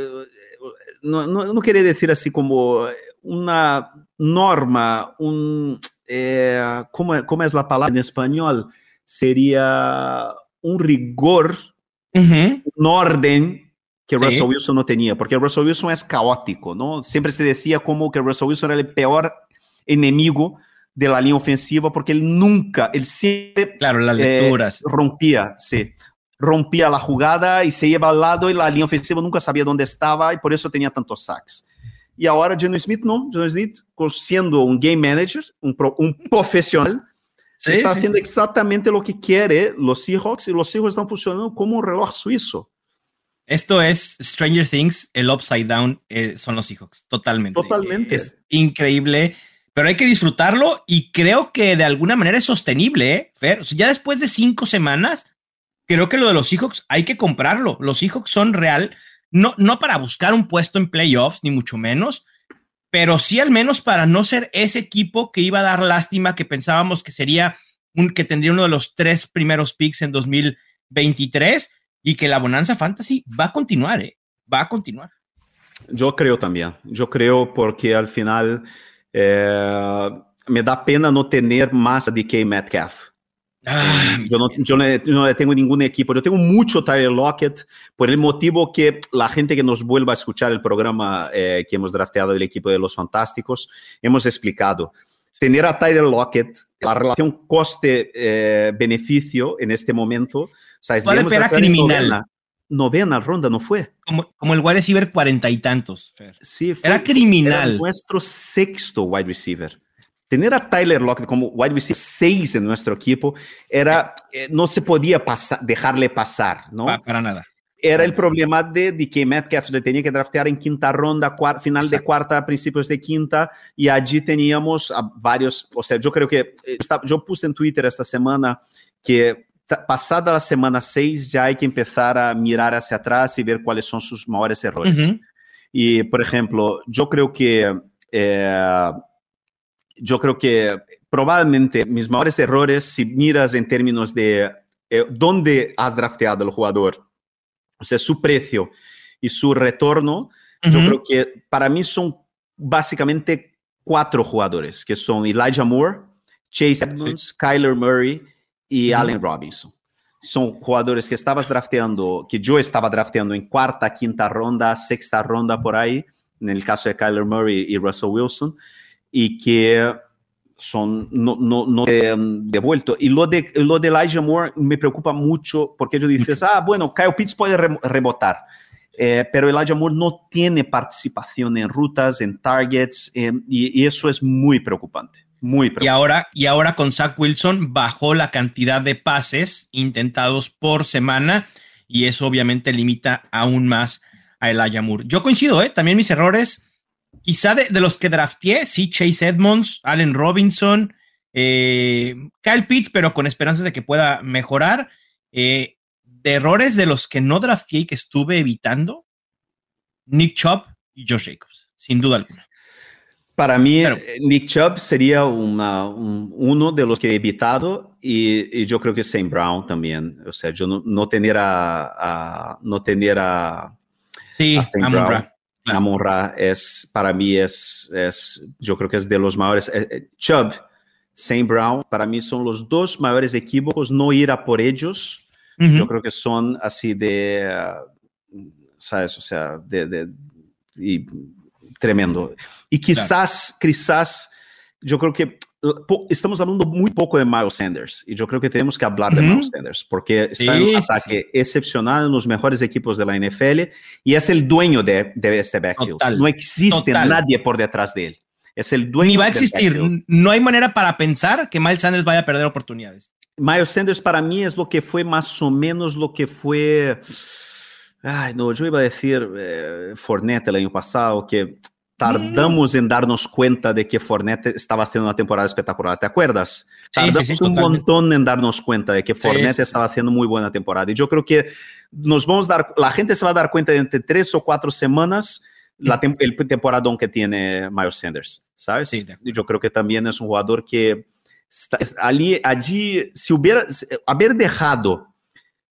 no, no, no quería decir así como una norma, un. eh, ¿cómo, ¿Cómo es la palabra en español? Sería un rigor, Ujú. un orden que Sí. Russell Wilson no tenía, porque Russell Wilson es caótico, ¿no? Siempre se decía como que Russell Wilson era el peor enemigo de la línea ofensiva porque él nunca, él siempre Claro, las eh, lecturas. rompía, sí, rompía la jugada y se iba al lado y la línea ofensiva nunca sabía dónde estaba y por eso tenía tantos sacks. Y ahora Geno Smith no, Geno Smith con- siendo un game manager, un, pro- un profesional, Sí, está sí, haciendo sí. exactamente lo que quiere los Seahawks y los Seahawks están funcionando como un reloj suizo. Esto es Stranger Things, el upside down eh, son los Seahawks, totalmente. Totalmente. Es increíble, pero hay que disfrutarlo y creo que de alguna manera es sostenible, ¿eh? Fer? O sea, ya después de cinco semanas, creo que lo de los Seahawks hay que comprarlo. Los Seahawks son real, no, no para buscar un puesto en playoffs, ni mucho menos, pero sí al menos para no ser ese equipo que iba a dar lástima, que pensábamos que sería un que tendría uno de los tres primeros picks en 2023 y que la Bonanza Fantasy va a continuar, ¿eh? Va a continuar. Yo creo también. Yo creo porque al final eh, me da pena no tener más a DK Metcalf. Ah, yo, no, yo no, le tengo ningún equipo. Yo tengo mucho Tyler Lockett por el motivo que la gente que nos vuelva a escuchar el programa eh, que hemos drafteado del equipo de los Fantásticos, hemos explicado. Tener a Tyler Lockett, la relación coste-beneficio en este momento, o sea, es Vale, debemos pero era draftear en criminal. Novena, novena ronda, no fue. como, como el wide receiver cuarenta y tantos. Fer. Sí, fue- Era criminal. Era nuestro sexto wide receiver. Tener a Tyler Lockett como wide receiver 6 en nuestro equipo era, eh, no se podía pasar, dejarle pasar, ¿no? Pa- para nada. Era el problema de, de que Metcalf le tenía que draftear en quinta ronda, cuar- final de Exacto. cuarta, principios de quinta, y allí teníamos a varios, o sea, yo creo que, eh, está- yo puse en Twitter esta semana que pasada la semana 6 ya hay que empezar a mirar hacia atrás y ver cuáles son sus mayores errores. Ujú. Y, por ejemplo, yo creo que, eh, yo creo que probablemente mis mayores errores, si miras en términos de eh, dónde has drafteado al jugador, o sea, su precio y su retorno, yo Ujú. creo que para mí son básicamente cuatro jugadores, que son Elijah Moore, Chase Edmonds, Kyler Murray y. Allen Robinson. Son jugadores que estabas drafteando, que yo estaba drafteando en cuarta, quinta ronda, sexta ronda por ahí, en el caso de Kyler Murray y Russell Wilson, y que son no, no, no devuelto. Y lo de, lo de Elijah Moore me preocupa mucho porque yo dices, ah, bueno, Kyle Pitts puede rebotar. Eh, pero Elijah Moore no tiene participación en rutas, en targets, eh, y, y, eso es muy preocupante. Muy preocupante. Y ahora, y ahora con Zach Wilson bajó la cantidad de pases intentados por semana y eso obviamente limita aún más a Elijah Moore. Yo coincido, ¿eh? también mis errores, quizá de, de los que drafteé, sí, Chase Edmonds, Allen Robinson, eh, Kyle Pitts, pero con esperanzas de que pueda mejorar. Eh, de errores de los que no drafteé y que estuve evitando, Nick Chubb y Josh Jacobs, sin duda alguna. Para mí, Pero, Nick Chubb sería una, un, uno de los que he evitado y, y, yo creo que Sam Brown también. O sea, yo no, no tener a, a, no tener a, sí, a Sam Brown. Amon Ra es, para mí es, es, yo creo que es de los mayores. Eh, eh, Chubb, Sam Brown, para mí son los dos mayores equívocos, no ir a por ellos. Uh -huh. Yo creo que son así de, uh, ¿sabes? O sea, de, de y, tremendo. Y quizás, claro. quizás, yo creo que estamos hablando muy poco de Miles Sanders y yo creo que tenemos que hablar uh -huh. de Miles Sanders porque está sí, en un ataque sí. excepcional en los mejores equipos de la NFL y es el dueño de, de este backfield. Total, no existe total. nadie por detrás de él. Es el dueño. Ni va a existir. No hay manera para pensar que Miles Sanders vaya a perder oportunidades. Miles Sanders para mí es lo que fue más o menos lo que fue. Ay, no, yo iba a decir eh, Fournette el año pasado, que tardamos en darnos cuenta de que Fournette estaba haciendo una temporada espectacular. ¿Te acuerdas? Sí, tardamos sí, sí, un montón en darnos cuenta de que Fournette estaba haciendo muy buena temporada. Y yo creo que nos vamos a dar, la gente se va a dar cuenta de entre tres o cuatro semanas la tem el temporadón que tiene Miles Sanders, ¿sabes? yo creo que también es un jugador que allí, allí si hubiera haber dejado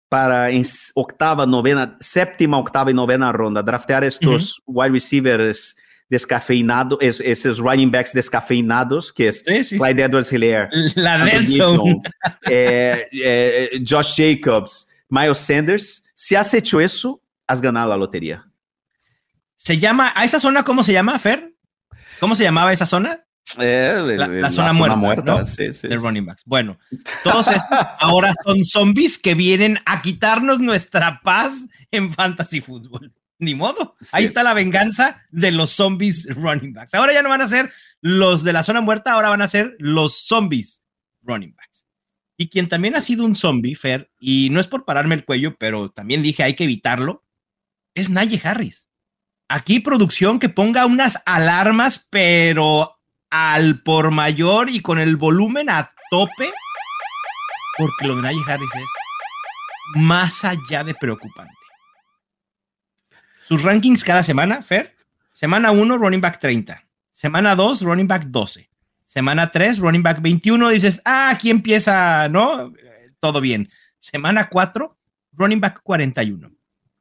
para en octava, novena, séptima, octava y novena ronda draftear estos uh -huh. wide receivers descafeinados, es, esos running backs descafeinados, que es sí, sí, Clyde Edwards Hilaire, la eh, eh, Josh Jacobs, Miles Sanders. Si has hecho eso, has ganado la lotería. Se llama, ¿a esa zona cómo se llama, Fer? ¿Cómo se llamaba esa zona? Eh, la, la, la, zona, muerta, muerta ¿no? sí, sí, de running backs. Bueno, todos estos ahora son zombies que vienen a quitarnos nuestra paz en fantasy fútbol. Ni modo. Sí. Ahí está la venganza de los zombies running backs. Ahora ya no van a ser los de la zona muerta, ahora van a ser los zombies running backs. Y quien también ha sido un zombie, Fer, y no es por pararme el cuello, pero también dije hay que evitarlo, es Naye Harris. Aquí producción que ponga unas alarmas, pero al por mayor y con el volumen a tope, porque lo de Najee Harris es más allá de preocupante. Sus rankings cada semana, Fer, semana 1, running back 30, semana 2, running back 12, semana 3, running back 21, dices, ah, aquí empieza, ¿no? Todo bien. Semana 4, running back 41,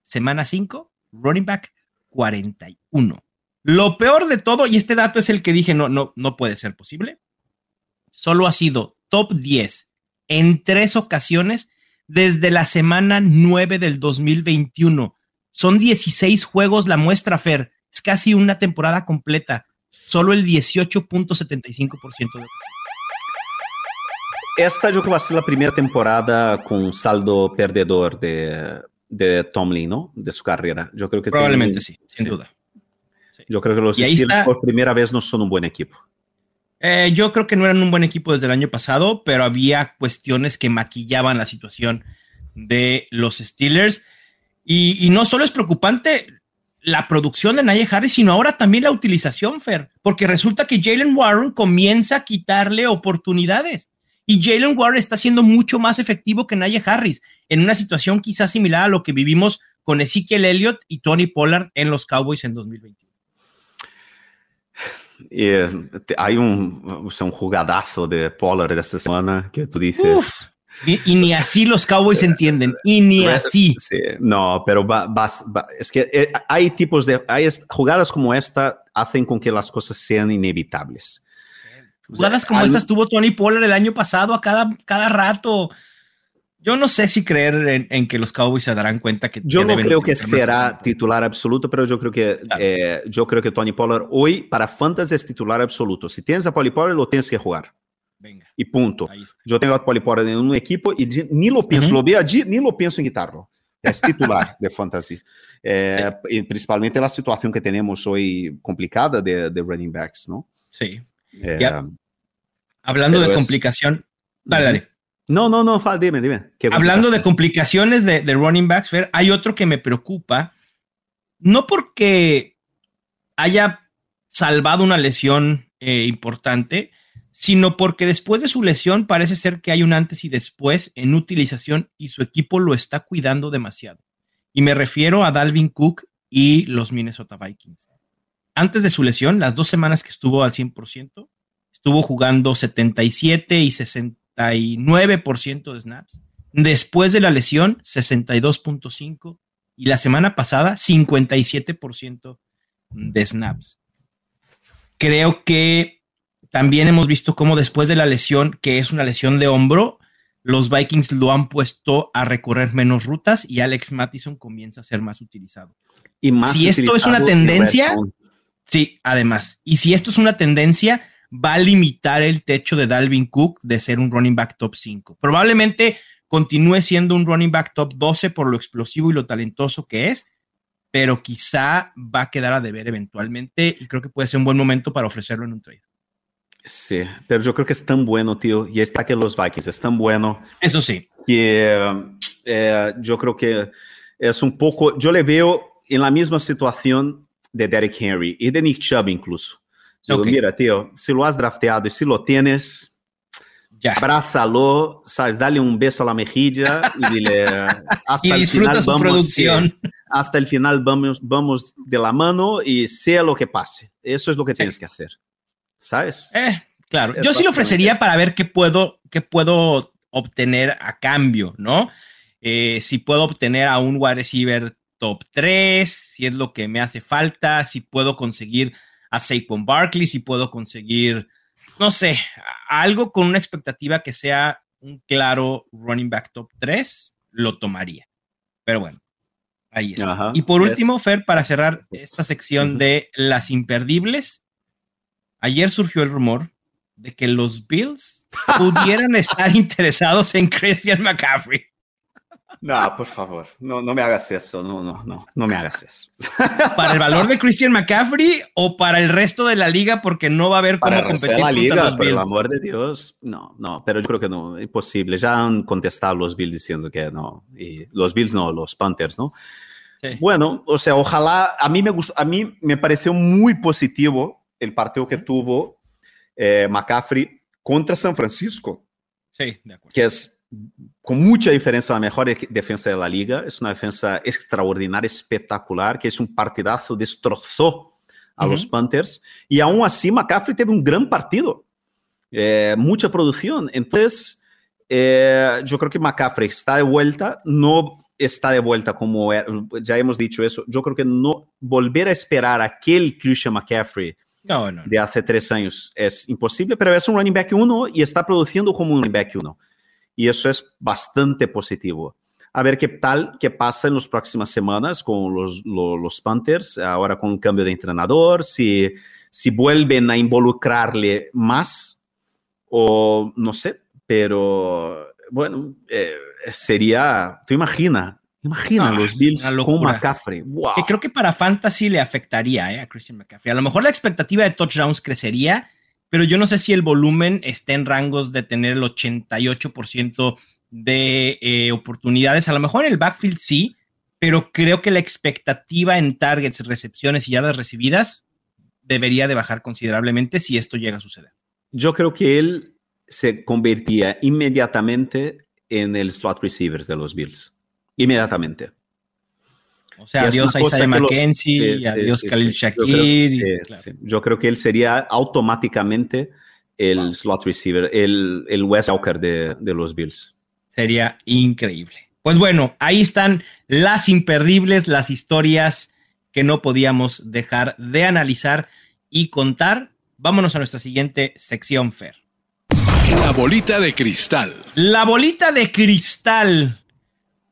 semana 5, running back 41. Lo peor de todo, y este dato es el que dije, no, no, no puede ser posible, solo ha sido top 10 en tres ocasiones desde la semana 9 del 2021. Son 16 juegos la muestra, Fer. Es casi una temporada completa. Solo el 18.75% de Esta yo creo que va a ser la primera temporada con saldo perdedor de, de Tomlin, ¿no? De su carrera. Yo creo que probablemente tiene, sí, sin sí. duda. Yo creo que los Steelers por primera vez no son un buen equipo. Eh, yo creo que no eran un buen equipo desde el año pasado, pero había cuestiones que maquillaban la situación de los Steelers. Y, y no solo es preocupante la producción de Najee Harris, sino ahora también la utilización, Fer, porque resulta que Jalen Warren comienza a quitarle oportunidades. Y Jalen Warren está siendo mucho más efectivo que Najee Harris, en una situación quizás similar a lo que vivimos con Ezekiel Elliott y Tony Pollard en los Cowboys en 2021. Eh, hay un, o sea, un jugadazo de Pollard esta semana que tú dices. Uf, y, y, ni así los Cowboys entienden, y ni así. Sí, no, pero va, va, va, es que eh, hay tipos de. Hay jugadas como esta hacen con que las cosas sean inevitables. Jugadas como al, estas tuvo Tony Pollard el año pasado a cada, cada rato. Yo no sé si creer en, en, que los Cowboys se darán cuenta que. Yo que no creo que será titular absoluto, pero yo creo que claro. eh, yo creo que Tony Pollard hoy para Fantasy es titular absoluto. Si tienes a Tony Pollard, lo tienes que jugar. Venga. Y punto. Yo tengo a Pollard en un equipo y ni lo pienso, uh -huh. lo vi allí, ni lo pienso en quitarlo. es titular de fantasy. Eh, sí. Principalmente la situación que tenemos hoy complicada de, de running backs, ¿no? Sí. Eh, Hablando de es... complicación, dale, dale. No, no, no, dime, dime. Hablando de complicaciones de, de running backs, Fer, hay otro que me preocupa, no porque haya salvado una lesión eh, importante, sino porque después de su lesión parece ser que hay un antes y después en utilización y su equipo lo está cuidando demasiado. Y me refiero a Dalvin Cook y los Minnesota Vikings. Antes de su lesión, las dos semanas que estuvo al 100%, estuvo jugando 77 y 69% de snaps. Después de la lesión, 62.5 y la semana pasada 57% de snaps. Creo que también hemos visto cómo después de la lesión, que es una lesión de hombro, los Vikings lo han puesto a recorrer menos rutas y Alex Mattison comienza a ser más utilizado. Y más si esto es una tendencia, sí, además, y si esto es una tendencia, va a limitar el techo de Dalvin Cook de ser un running back top 5. Probablemente continúe siendo un running back top 12 por lo explosivo y lo talentoso que es, pero quizá va a quedar a deber eventualmente y creo que puede ser un buen momento para ofrecerlo en un trade. Sí, pero yo creo que es tan bueno, tío, y está que los Vikings es tan bueno. Eso sí. Que eh, yo creo que es un poco, yo le veo en la misma situación de Derek Henry y de Nick Chubb incluso. Digo, okay. mira, tío, si lo has drafteado y si lo tienes, ya. abrázalo, sabes, dale un beso a la mejilla y dile hasta y disfruta el final su vamos, producción. Hasta el final vamos, vamos de la mano y sea lo que pase. Eso es lo que sí. tienes que hacer. ¿Sabes? Eh, claro, es yo sí lo ofrecería para ver qué puedo, qué puedo obtener a cambio, ¿no? Eh, si puedo obtener a un wide receiver top 3, si es lo que me hace falta, si puedo conseguir a Saquon Barkley, si puedo conseguir, no sé, algo con una expectativa que sea un claro running back top 3, lo tomaría. Pero bueno, ahí está. Ajá, y por último, es... Fer, para cerrar esta sección uh -huh. de las imperdibles, ayer surgió el rumor de que los Bills pudieran estar interesados en Christian McCaffrey. No, por favor, no, no me hagas eso, no, no, no, no me hagas eso. ¿Para el valor de Christian McCaffrey o para el resto de la liga? Porque no va a haber cómo para competir la liga, contra los por Bills. el amor de Dios, no, no, pero yo creo que no, imposible. Ya han contestado los Bills diciendo que no, y los Bills no, los Panthers, ¿no? Sí. Bueno, o sea, ojalá, a mí me gustó, a mí me pareció muy positivo el partido que tuvo eh, McCaffrey contra San Francisco. Sí, de acuerdo. Que es con mucha diferencia la mejor defensa de la liga. Es una defensa extraordinaria, espectacular, que es un partidazo, destrozó a uh -huh. los Panthers. Y aún así, McCaffrey tuvo un gran partido. Eh, mucha producción. Entonces, eh, yo creo que McCaffrey está de vuelta. No está de vuelta como ya hemos dicho eso. Yo creo que no volver a esperar a aquel Christian McCaffrey de hace tres años. Es imposible, pero es un running back uno y está produciendo como un running back uno. Y eso es bastante positivo. A ver qué tal, qué pasa en las próximas semanas con los, los, los Panthers, ahora con un cambio de entrenador, si, si vuelven a involucrarle más o no sé, pero bueno, eh, sería, tú imagina, imagina los Bills con McCaffrey. Wow. Que creo que para Fantasy le afectaría eh, a Christian McCaffrey. A lo mejor la expectativa de touchdowns crecería, pero yo no sé si el volumen está en rangos de tener el 88% de eh, oportunidades. A lo mejor en el backfield sí, pero creo que la expectativa en targets, recepciones y yardas recibidas debería de bajar considerablemente si esto llega a suceder. Yo creo que él se convertía inmediatamente en el slot receivers de los Bills. Inmediatamente. O sea, adiós a Isaiah McKenzie, los, sí, adiós Khalil sí, Shakir. Yo creo, claro. yo creo, que él sería automáticamente el wow. slot receiver, el, el Wes Walker de, de, los Bills. Sería increíble. Pues bueno, ahí están las imperdibles, las historias que no podíamos dejar de analizar y contar. Vámonos a nuestra siguiente sección, Fer. La bolita de cristal. La bolita de cristal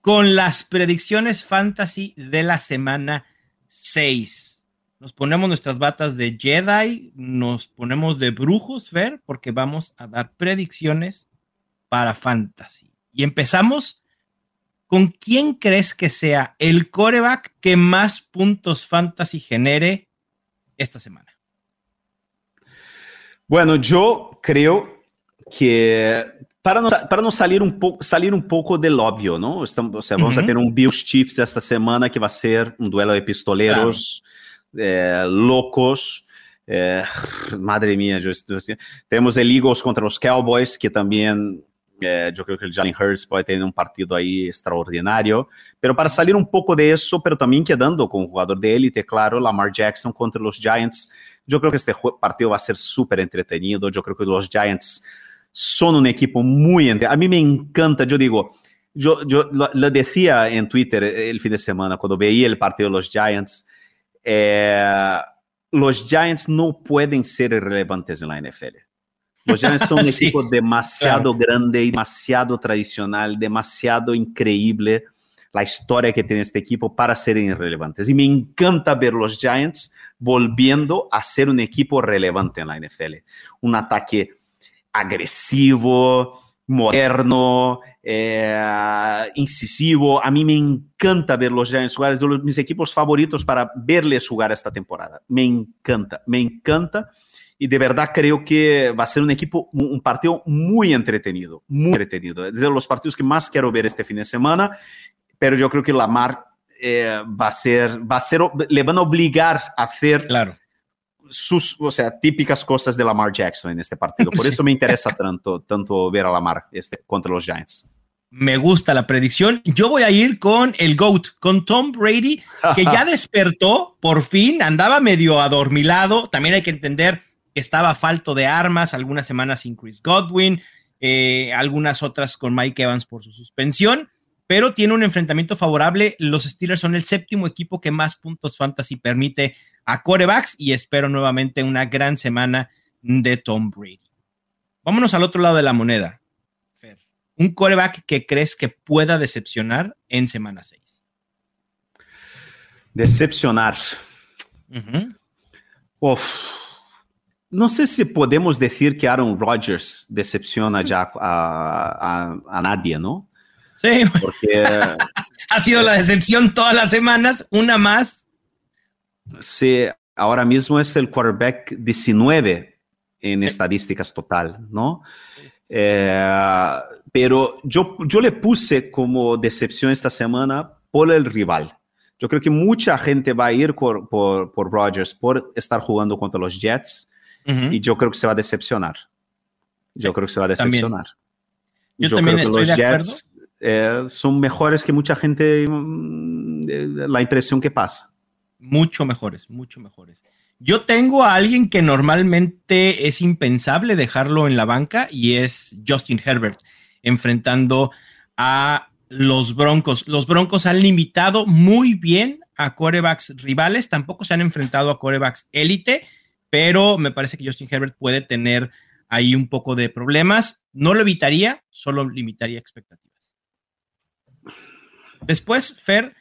con las predicciones fantasy de la semana 6. Nos ponemos nuestras batas de Jedi, nos ponemos de brujos, ver, porque vamos a dar predicciones para fantasy. Y empezamos ¿con quién crees que sea el coreback que más puntos fantasy genere esta semana? Bueno, yo creo que para no, para no salir, um pouco, salir um pouco del óbvio, não? Estamos, vamos uhum. ter um Bills Chiefs esta semana que vai ser um duelo de pistoleiros claro. eh, loucos. Eh, madre mía, yo, temos el Eagles contra os Cowboys, que também eh, eu creo que o Jalen Hurts pode ter um partido aí extraordinário. Pero para salir um pouco de pero também quedando com o jogador de élite, claro, Lamar Jackson contra os Giants. Eu creo que este partido vai ser super entretenido. Eu creo que os Giants son un equipo muy... A mí me encanta, yo digo, yo, yo lo, decía en Twitter el fin de semana, cuando veía el partido de los Giants, eh, los Giants no pueden ser irrelevantes en la NFL. Los Giants son un sí, equipo demasiado claro. grande, demasiado tradicional, demasiado increíble la historia que tiene este equipo para ser irrelevantes. Y me encanta ver los Giants volviendo a ser un equipo relevante en la NFL. Un ataque agresivo, moderno, eh, incisivo. A mí me encanta ver los Giants jugar, es de mis equipos favoritos para verles jugar esta temporada. Me encanta, me encanta. Y de verdad creo que va a ser un equipo, un partido muy entretenido, muy entretenido. Es de los partidos que más quiero ver este fin de semana, pero yo creo que Lamar eh, va a ser, va a ser, le van a obligar a hacer claro sus, o sea, típicas cosas de Lamar Jackson en este partido. Por eso me interesa tanto, tanto ver a Lamar este, contra los Giants. Me gusta la predicción. Yo voy a ir con el GOAT, con Tom Brady, que ya despertó, por fin, andaba medio adormilado. También hay que entender que estaba falto de armas, algunas semanas sin Chris Godwin, eh, algunas otras con Mike Evans por su suspensión, pero tiene un enfrentamiento favorable. Los Steelers son el séptimo equipo que más puntos fantasy permite a corebacks y espero nuevamente una gran semana de Tom Brady. Vámonos al otro lado de la moneda. Fer, un coreback que crees que pueda decepcionar en semana 6. Decepcionar. No sé si podemos decir que Aaron Rodgers decepciona ya a, a nadie, ¿no? Sí, porque ha sido la decepción todas las semanas, una más se ahora mismo es el quarterback 19 en sí. estadísticas total, ¿no? Eh, pero yo, yo le puse como decepción esta semana por el rival. Yo creo que mucha gente va a ir por, por, por Rodgers por estar jugando contra los Jets uh -huh. y yo creo que se va a decepcionar. Yo sí, creo que se va a decepcionar. También. Yo, yo, también estoy los de Jets eh, son mejores que mucha gente, mm, la impresión que pasa mucho mejores, mucho mejores. Yo tengo a alguien que normalmente es impensable dejarlo en la banca y es Justin Herbert, enfrentando a los Broncos. Los Broncos han limitado muy bien a corebacks rivales, tampoco se han enfrentado a corebacks élite, pero me parece que Justin Herbert puede tener ahí un poco de problemas. No lo evitaría, solo limitaría expectativas. Después, Fer,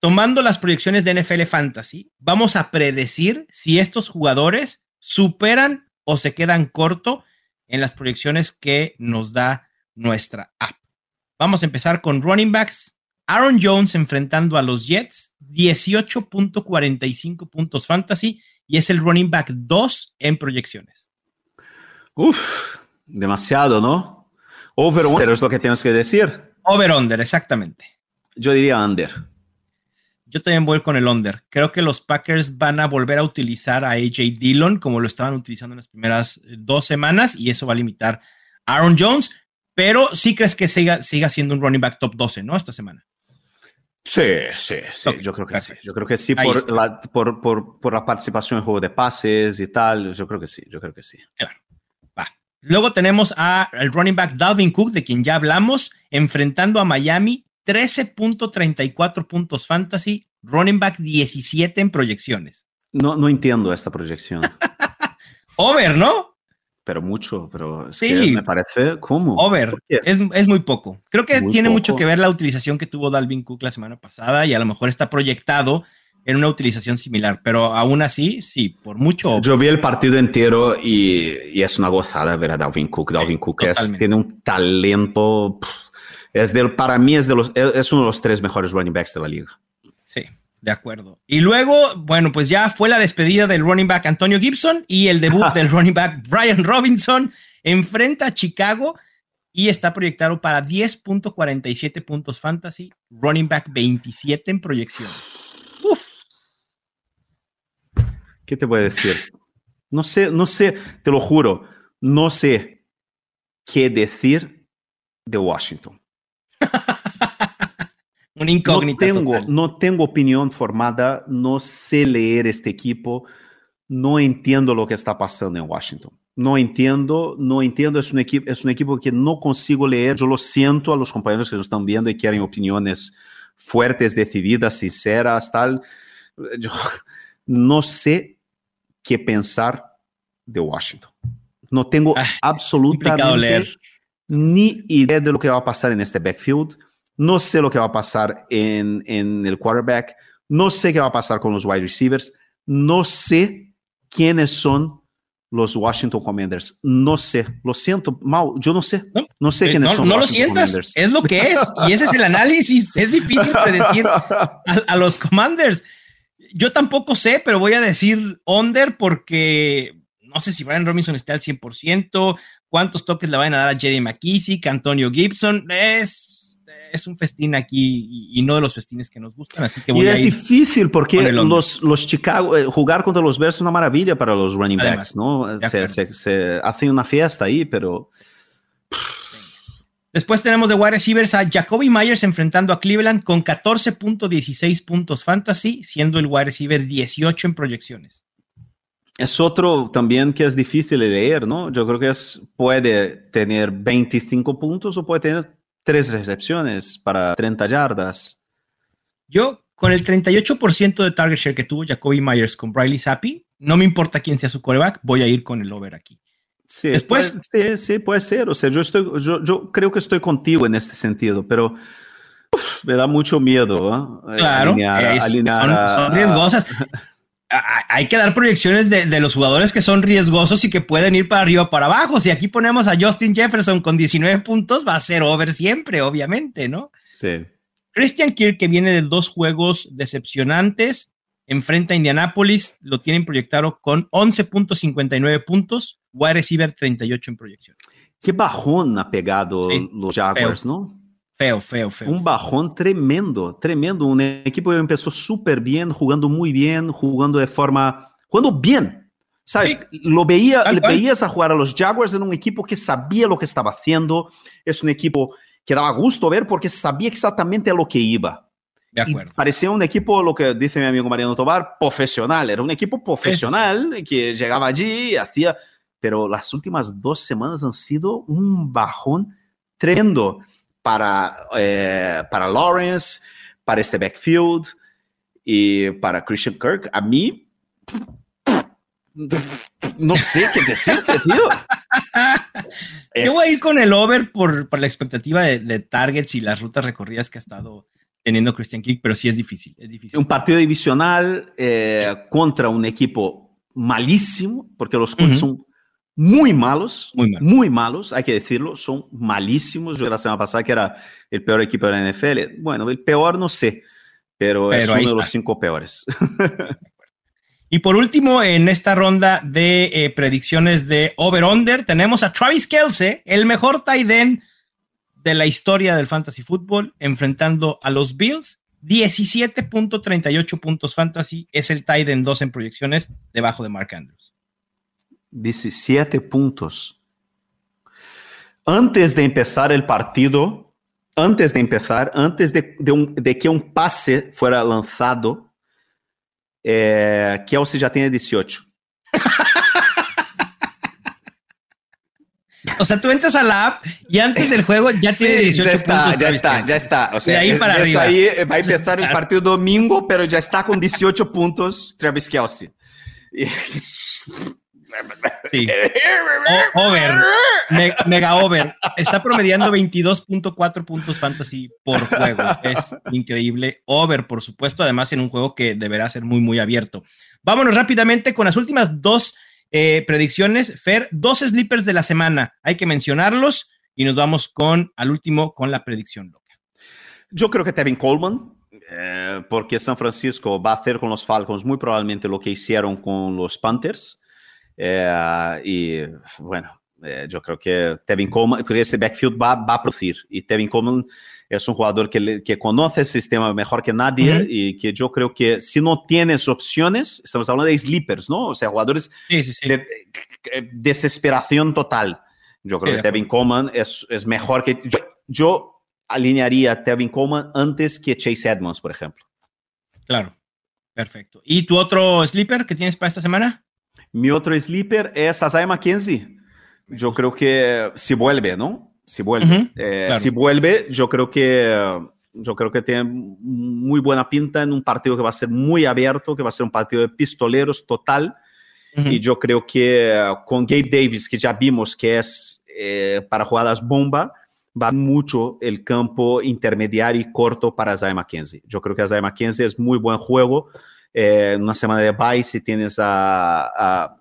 tomando las proyecciones de NFL Fantasy, vamos a predecir si estos jugadores superan o se quedan corto en las proyecciones que nos da nuestra app. Vamos a empezar con running backs. Aaron Jones enfrentando a los Jets, 18.45 puntos fantasy y es el running back 2 en proyecciones. Uf, demasiado, ¿no? Over-under es lo que tenemos que decir. Over-under, exactamente. Yo diría under. Yo también voy con el under. Creo que los Packers van a volver a utilizar a AJ Dillon como lo estaban utilizando en las primeras eh, dos semanas y eso va a limitar a Aaron Jones. Pero sí crees que siga, siga siendo un running back top 12, ¿no? Esta semana. Sí, sí, sí. Okay, yo creo que gracias. sí. Yo creo que sí por la, por, por, por la, participación en juego de pases y tal. Yo creo que sí. Yo creo que sí. Claro. Va. Luego tenemos al running back Dalvin Cook, de quien ya hablamos, enfrentando a Miami 13.34 puntos fantasy, running back 17 en proyecciones. No, no entiendo esta proyección. Over, ¿no? Pero mucho, pero es sí, que me parece como. Over. Es, es, muy poco. Creo que muy tiene poco. mucho que ver la utilización que tuvo Dalvin Cook la semana pasada y a lo mejor está proyectado en una utilización similar, pero aún así, sí, por mucho. Yo vi el partido entero y, y es una gozada ver a Dalvin Cook. Dalvin sí, Cook es, tiene un talento. Pff, es del, para mí es, de los, es uno de los tres mejores running backs de la liga. Sí, de acuerdo. Y luego, bueno, pues ya fue la despedida del running back Antonio Gibson y el debut del running back Brian Robinson. Enfrenta a Chicago y está proyectado para 10.47 puntos fantasy, running back 27 en proyección. Uf. ¿Qué te voy a decir? No sé, no sé, te lo juro, no sé qué decir de Washington. Un incógnito. No tengo, no tengo opinión formada, no sé leer este equipo, no entiendo lo que está pasando en Washington. No entiendo, no entiendo, es un, equipo, es un equipo que no consigo leer, yo lo siento a los compañeros que nos están viendo y quieren opiniones fuertes, decididas, sinceras, tal. Yo no sé qué pensar de Washington. No tengo ah, absolutamente ni idea de lo que va a pasar en este backfield. No sé lo que va a pasar en, en el quarterback. No sé qué va a pasar con los wide receivers. No sé quiénes son los Washington Commanders. No sé, lo siento, Mau, yo no sé. No, sé eh, quiénes son. No lo sientas, es lo que es. Y ese es el análisis. Es difícil predecir a, los Commanders. Yo tampoco sé, pero voy a decir under porque no sé si Brian Robinson está al 100%, cuántos toques le van a dar a Jerry McKissick, Antonio Gibson. Es es un festín aquí y, no de los festines que nos gustan, así que voy Y es difícil porque los, los Chicago, eh, jugar contra los Bears es una maravilla para los running backs, ¿no? Se, se, hace una fiesta ahí, pero... Después tenemos de wide receivers a Jacoby Myers enfrentando a Cleveland con 14.16 puntos fantasy, siendo el wide receiver 18 en proyecciones. Es otro también que es difícil de leer, ¿no? Yo creo que es, puede tener 25 puntos o puede tener tres recepciones para 30 yardas. Yo, con el 38% de target share que tuvo Jacoby Myers con Briley Zappi, no me importa quién sea su quarterback, voy a ir con el over aquí. Sí, Después, puede, sí, puede ser. O sea, yo, estoy, yo, creo que estoy contigo en este sentido, pero me da mucho miedo. ¿eh? Claro, son, riesgosas. hay que dar proyecciones de, los jugadores que son riesgosos y que pueden ir para arriba o para abajo. Si aquí ponemos a Justin Jefferson con 19 puntos, va a ser over siempre, obviamente, ¿no? Sí. Christian Kirk, que viene de dos juegos decepcionantes, enfrenta a Indianapolis, lo tienen proyectado con 11.59 puntos, wide receiver 38 en proyección. Qué bajón ha pegado los Jaguars, ¿no? Feo, feo, feo. Un bajón tremendo, tremendo. Un equipo que empezó súper bien, jugando muy bien, jugando de forma. jugando bien. ¿Sabes? Lo veía, le veías a jugar a los Jaguars en un equipo que sabía lo que estaba haciendo. Es un equipo que daba gusto ver porque sabía exactamente a lo que iba. De acuerdo. parecía un equipo, lo que dice mi amigo Mariano Tobar, profesional. Era un equipo profesional que llegaba allí y hacía. Pero las últimas dos semanas han sido un bajón tremendo para, eh, para Lawrence, para este backfield y para Christian Kirk. A mí, no sé qué decirte, tío. Yo voy a ir con el over por, por la expectativa de, targets y las rutas recorridas que ha estado teniendo Christian Kirk, pero sí es difícil, es difícil. Un partido divisional eh, contra un equipo malísimo, porque los Colts son muy malos, muy, malos, hay que decirlo, son malísimos. Yo la semana pasada que era el peor equipo de la NFL. Bueno, el peor no sé, pero, es uno de los cinco peores. y por último, en esta ronda de eh, predicciones de over-under, tenemos a Travis Kelsey, el mejor tight end de la historia del fantasy football, enfrentando a los Bills. 17.38 puntos fantasy es el tight end 2 en proyecciones debajo de Mark Andrews. 17 puntos. Antes de empezar el partido, antes de empezar, antes de, que un pase fuera lanzado, eh, Kelsey ya tiene 18. O sea, tú entras a la app y antes del juego ya tiene 18 ya está, puntos. Ya está, ya está. O sea, de ahí para arriba. Ahí va a empezar el partido domingo, pero ya está con 18 puntos Travis Kelsey. Sí. over. mega over. Está promediando 22.4 puntos fantasy por juego. Es increíble. Over, por supuesto. Además, en un juego que deberá ser muy, muy abierto. Vámonos rápidamente con las últimas dos eh, predicciones. Fer, dos sleepers de la semana. Hay que mencionarlos. y nos vamos con, al último, con la predicción loca. Yo creo que Tevin Coleman, eh, porque San Francisco va a hacer con los Falcons muy probablemente lo que hicieron con los Panthers. Eh, y bueno, eh, yo creo que Tevin Coleman, que este backfield va, va, a producir. Y Tevin Coleman es un jugador que, que conoce el sistema mejor que nadie uh -huh. y que yo creo que si no tienes opciones, estamos hablando de sleepers, ¿no? O sea, jugadores sí, sí, sí. de, de, desesperación total. Yo creo que Tevin Coleman es, es mejor que... Yo, yo alinearía a Tevin Coleman antes que Chase Edmonds, por ejemplo. Claro, perfecto. ¿Y tu otro sleeper que tienes para esta semana? Mi otro sleeper es Isaiah McKenzie. Yo creo que si vuelve, ¿no? Si vuelve. Uh -huh, eh, claro. Si vuelve, yo creo que yo creo que tiene muy buena pinta en un partido que va a ser muy abierto, que va a ser un partido de pistoleros total. Uh -huh. Y yo creo que con Gabe Davis, que ya vimos que es eh, para jugadas bomba, va mucho el campo intermediario y corto para Isaiah McKenzie. Yo creo que Isaiah McKenzie es muy buen juego. Eh, una semana de bye, si tienes a,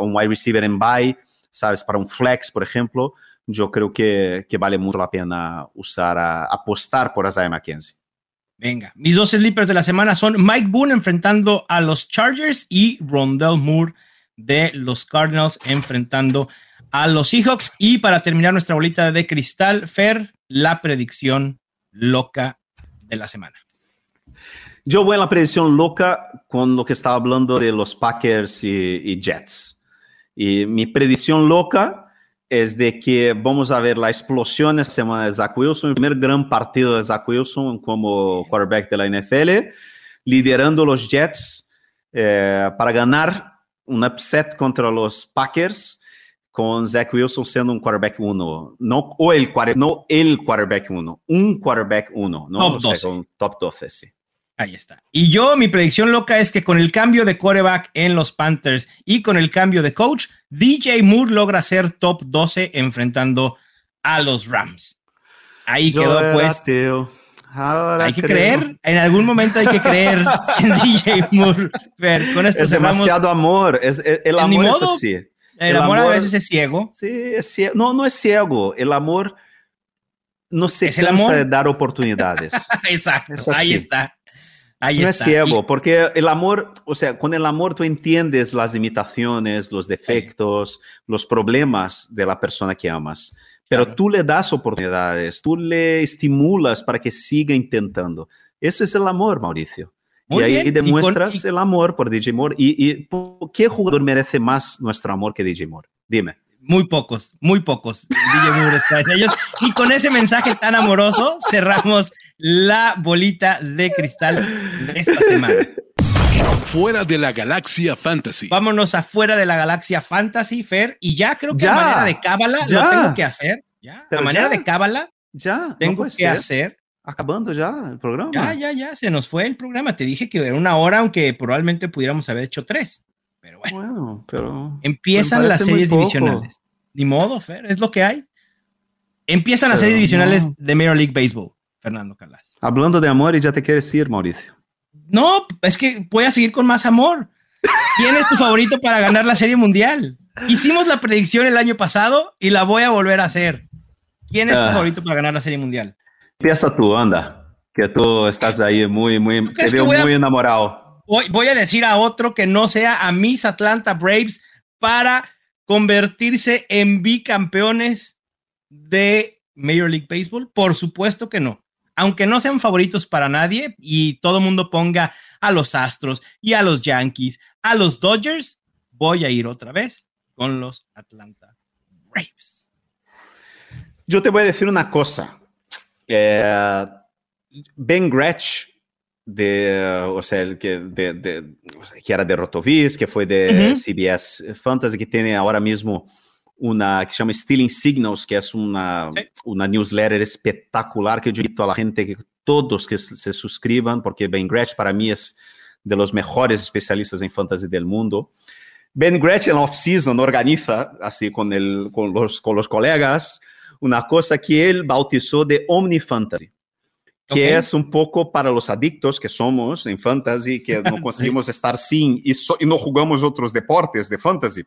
un wide receiver en bye, sabes, para un flex, por ejemplo, yo creo que, vale mucho la pena usar, apostar por Isaiah McKenzie. Venga, mis dos sleepers de la semana son Mike Boone enfrentando a los Chargers y Rondell Moore de los Cardinals enfrentando a los Seahawks. Y para terminar nuestra bolita de cristal, Fer, la predicción loca de la semana. Yo voy a la predicción loca con lo que estaba hablando de los Packers y, y Jets. Y mi predicción loca es de que vamos a ver la explosión esta semana de Zach Wilson, el primer gran partido de Zach Wilson como quarterback de la NFL, liderando los Jets eh, para ganar un upset contra los Packers con Zach Wilson siendo un quarterback uno, no, o el, no el quarterback uno, un quarterback uno, ¿no? Top o sea, 12. con top 12, sí. Ahí está. Y yo, mi predicción loca es que con el cambio de quarterback en los Panthers y con el cambio de coach, DJ Moore logra ser top 12 enfrentando a los Rams. Ahí Yo quedó, era pues. ateo. Ahora hay que creo. creer, en algún momento hay que creer en DJ Moore. Fer, con esto Es cerramos. demasiado amor. Es, es- el amor es modo. así. El, el amor, a veces es ciego. Sí, es ciego. No, no es ciego. El amor no se Es el amor. de dar oportunidades. Exacto. Es. Ahí está. Ahí no es está. ciego, porque el amor, o sea, con el amor tú entiendes las limitaciones, los defectos, los problemas de la persona que amas. Pero Claro. tú le das oportunidades, tú le estimulas para que siga intentando. Eso es el amor, Mauricio. Muy y ahí bien, y con- demuestras y- el amor por DJ Moore. Y, y ¿por ¿qué jugador merece más nuestro amor que DJ Moore? Dime. Muy pocos, muy pocos. DJ Moore está en ellos. Y con ese mensaje tan amoroso cerramos la bolita de cristal de esta semana. Fuera de la galaxia fantasy. Vámonos afuera de la galaxia Fantasy, Fer, y ya creo que Ya, a manera de cábala lo tengo que hacer. Ya, Pero a manera ya. de cábala Ya, tengo que ser. hacer. Acabando ya el programa. Ya, ya, ya, se nos fue el programa. Te dije que era una hora, aunque probablemente pudiéramos haber hecho tres. Pero bueno, Bueno, pero... empiezan las series divisionales. Ni modo, Fer, es lo que hay. Empiezan las series divisionales no. de Major League Baseball, Fernando Calas. Hablando de amor y ya te quieres ir, Mauricio. No, es que voy a seguir con más amor. ¿Quién es tu favorito para ganar la Serie Mundial? Hicimos la predicción el año pasado y la voy a volver a hacer. ¿Quién es tu Ah. favorito para ganar la Serie Mundial? Empieza tú, anda. Que tú estás ahí muy, muy, te veo a- muy enamorado. Voy, voy a decir a otro que no sea a mis Atlanta Braves para convertirse en bicampeones de Major League Baseball. Por supuesto que no. Aunque no sean favoritos para nadie y todo el mundo ponga a los Astros y a los Yankees, a los Dodgers, voy a ir otra vez con los Atlanta Braves. Yo te voy a decir una cosa. Eh, ben Gretsch, de, o sea, el que, de, de- o sea, que era de Rotoviz, que fue de. CBS Fantasy, que tiene ahora mismo una que llama Stealing Signals, que una, Sí. una newsletter espectacular que yo invito a la gente que todos que se suscriban, porque Ben Gretsch para mí es de los mejores especialistas en fantasy del mundo. Ben Gretsch en off-season organiza, así con, el, con, los, los colegas, una cosa que él bautizó de Omni Fantasy, que Ok. es un poco para los adictos que somos en fantasy, que no Sí. conseguimos estar sin y, so- y no jugamos otros deportes de fantasy.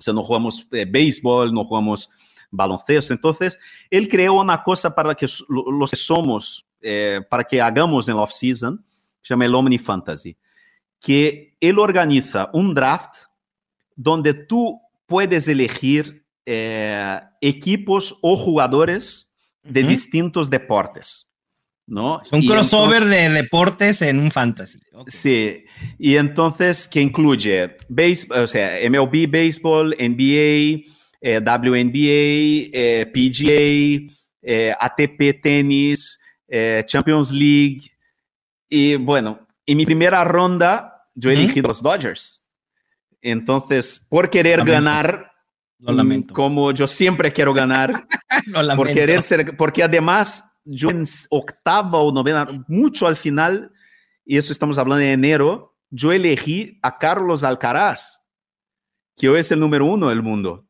O sea, no jugamos eh, béisbol, no jugamos baloncesto. Entonces, él creó una cosa para que los que somos, eh, para que hagamos en la off-season, se llama el Omni Fantasy, que él organiza un draft donde tú puedes elegir eh, equipos o jugadores de distintos deportes. ¿No? Un crossover de deportes en un fantasy. Sí, y entonces que incluye base, o sea, MLB, béisbol, NBA, eh, WNBA, eh, PGA, eh, ATP tenis, Champions League. Y bueno, en mi primera ronda yo elegí los Dodgers. Entonces, por querer ganar, mm, como yo siempre quiero ganar, por querer ser, porque además yo en octava o novena, mucho al final, y eso estamos hablando de enero, yo elegí a Carlos Alcaraz, que hoy es el número uno del mundo.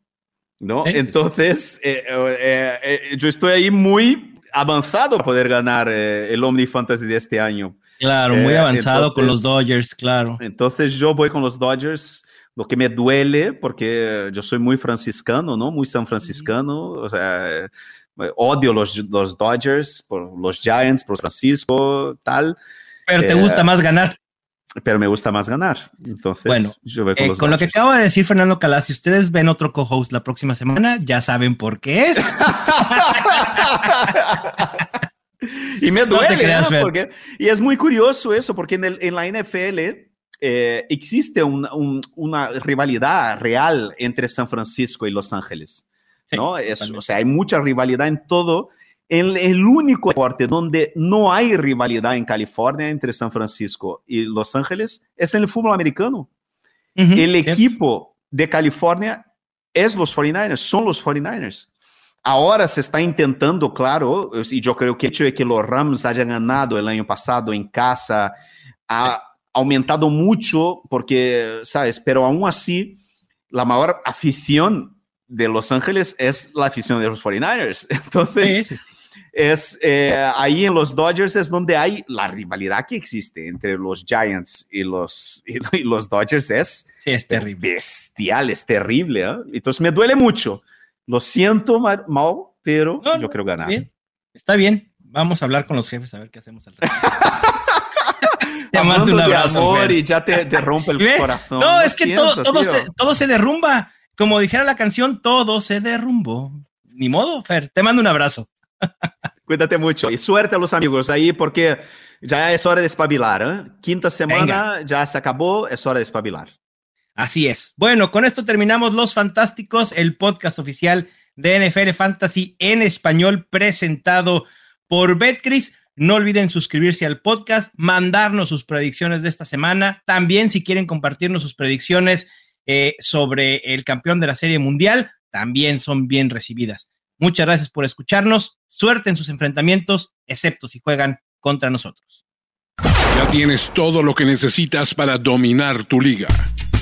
¿no? Entonces, eh, eh, eh, yo estoy ahí muy avanzado para poder ganar el Omni Fantasy de este año. Claro, muy avanzado con los Dodgers, claro. Entonces yo voy con los Dodgers, lo que me duele, porque yo soy muy franciscano, ¿no? Muy san franciscano, o sea, odio los, los Dodgers, por los Giants, por Francisco, tal. Pero te gusta más ganar pero me gusta más ganar. Entonces, bueno, yo con, eh, con lo que acaba de decir Fernando Calas, si ustedes ven otro co-host la próxima semana, ya saben por qué es. y me duele, porque, y es muy curioso eso, porque en, el, en la NFL eh, existe una rivalidad real entre San Francisco y Los Ángeles. ¿No? o sea, hay mucha rivalidad en todo el, el, único deporte donde no hay rivalidad en California entre San Francisco y Los Ángeles es en el fútbol americano. el equipo de California es los 49ers, son los 49ers. Ahora se está intentando, claro, y yo creo que el hecho de que los Rams hayan ganado el año pasado en casa ha aumentado mucho, porque, ¿sabes? Pero aún así, la mayor afición de Los Ángeles es la afición de los 49ers. Entonces, es eh, ahí en los Dodgers es donde hay la rivalidad que existe entre los Giants y los, y, los Dodgers es, es terrible. bestial, es terrible. ¿eh? Entonces me duele mucho. Lo siento mal, pero yo creo ganar. Está bien. Vamos a hablar con los jefes a ver qué hacemos al te mando un abrazo. amor y ya te, rompe el corazón. No, es que todo, todo, se, todo se derrumba. Como dijera la canción, todo se derrumbó. Ni modo, Fer. Te mando un abrazo. Cuídate mucho y suerte a los amigos ahí porque ya es hora de espabilar. ¿eh? Quinta semana ya se acabó, es hora de espabilar. Así es. Bueno, con esto terminamos Los Fantásticos, el podcast oficial de NFL Fantasy en español presentado por Betcris. No olviden suscribirse al podcast, mandarnos sus predicciones de esta semana. También si quieren compartirnos sus predicciones eh, sobre el campeón de la Serie Mundial, también son bien recibidas. Muchas gracias por escucharnos. Suerte en sus enfrentamientos, excepto si juegan contra nosotros. Ya tienes todo lo que necesitas para dominar tu liga.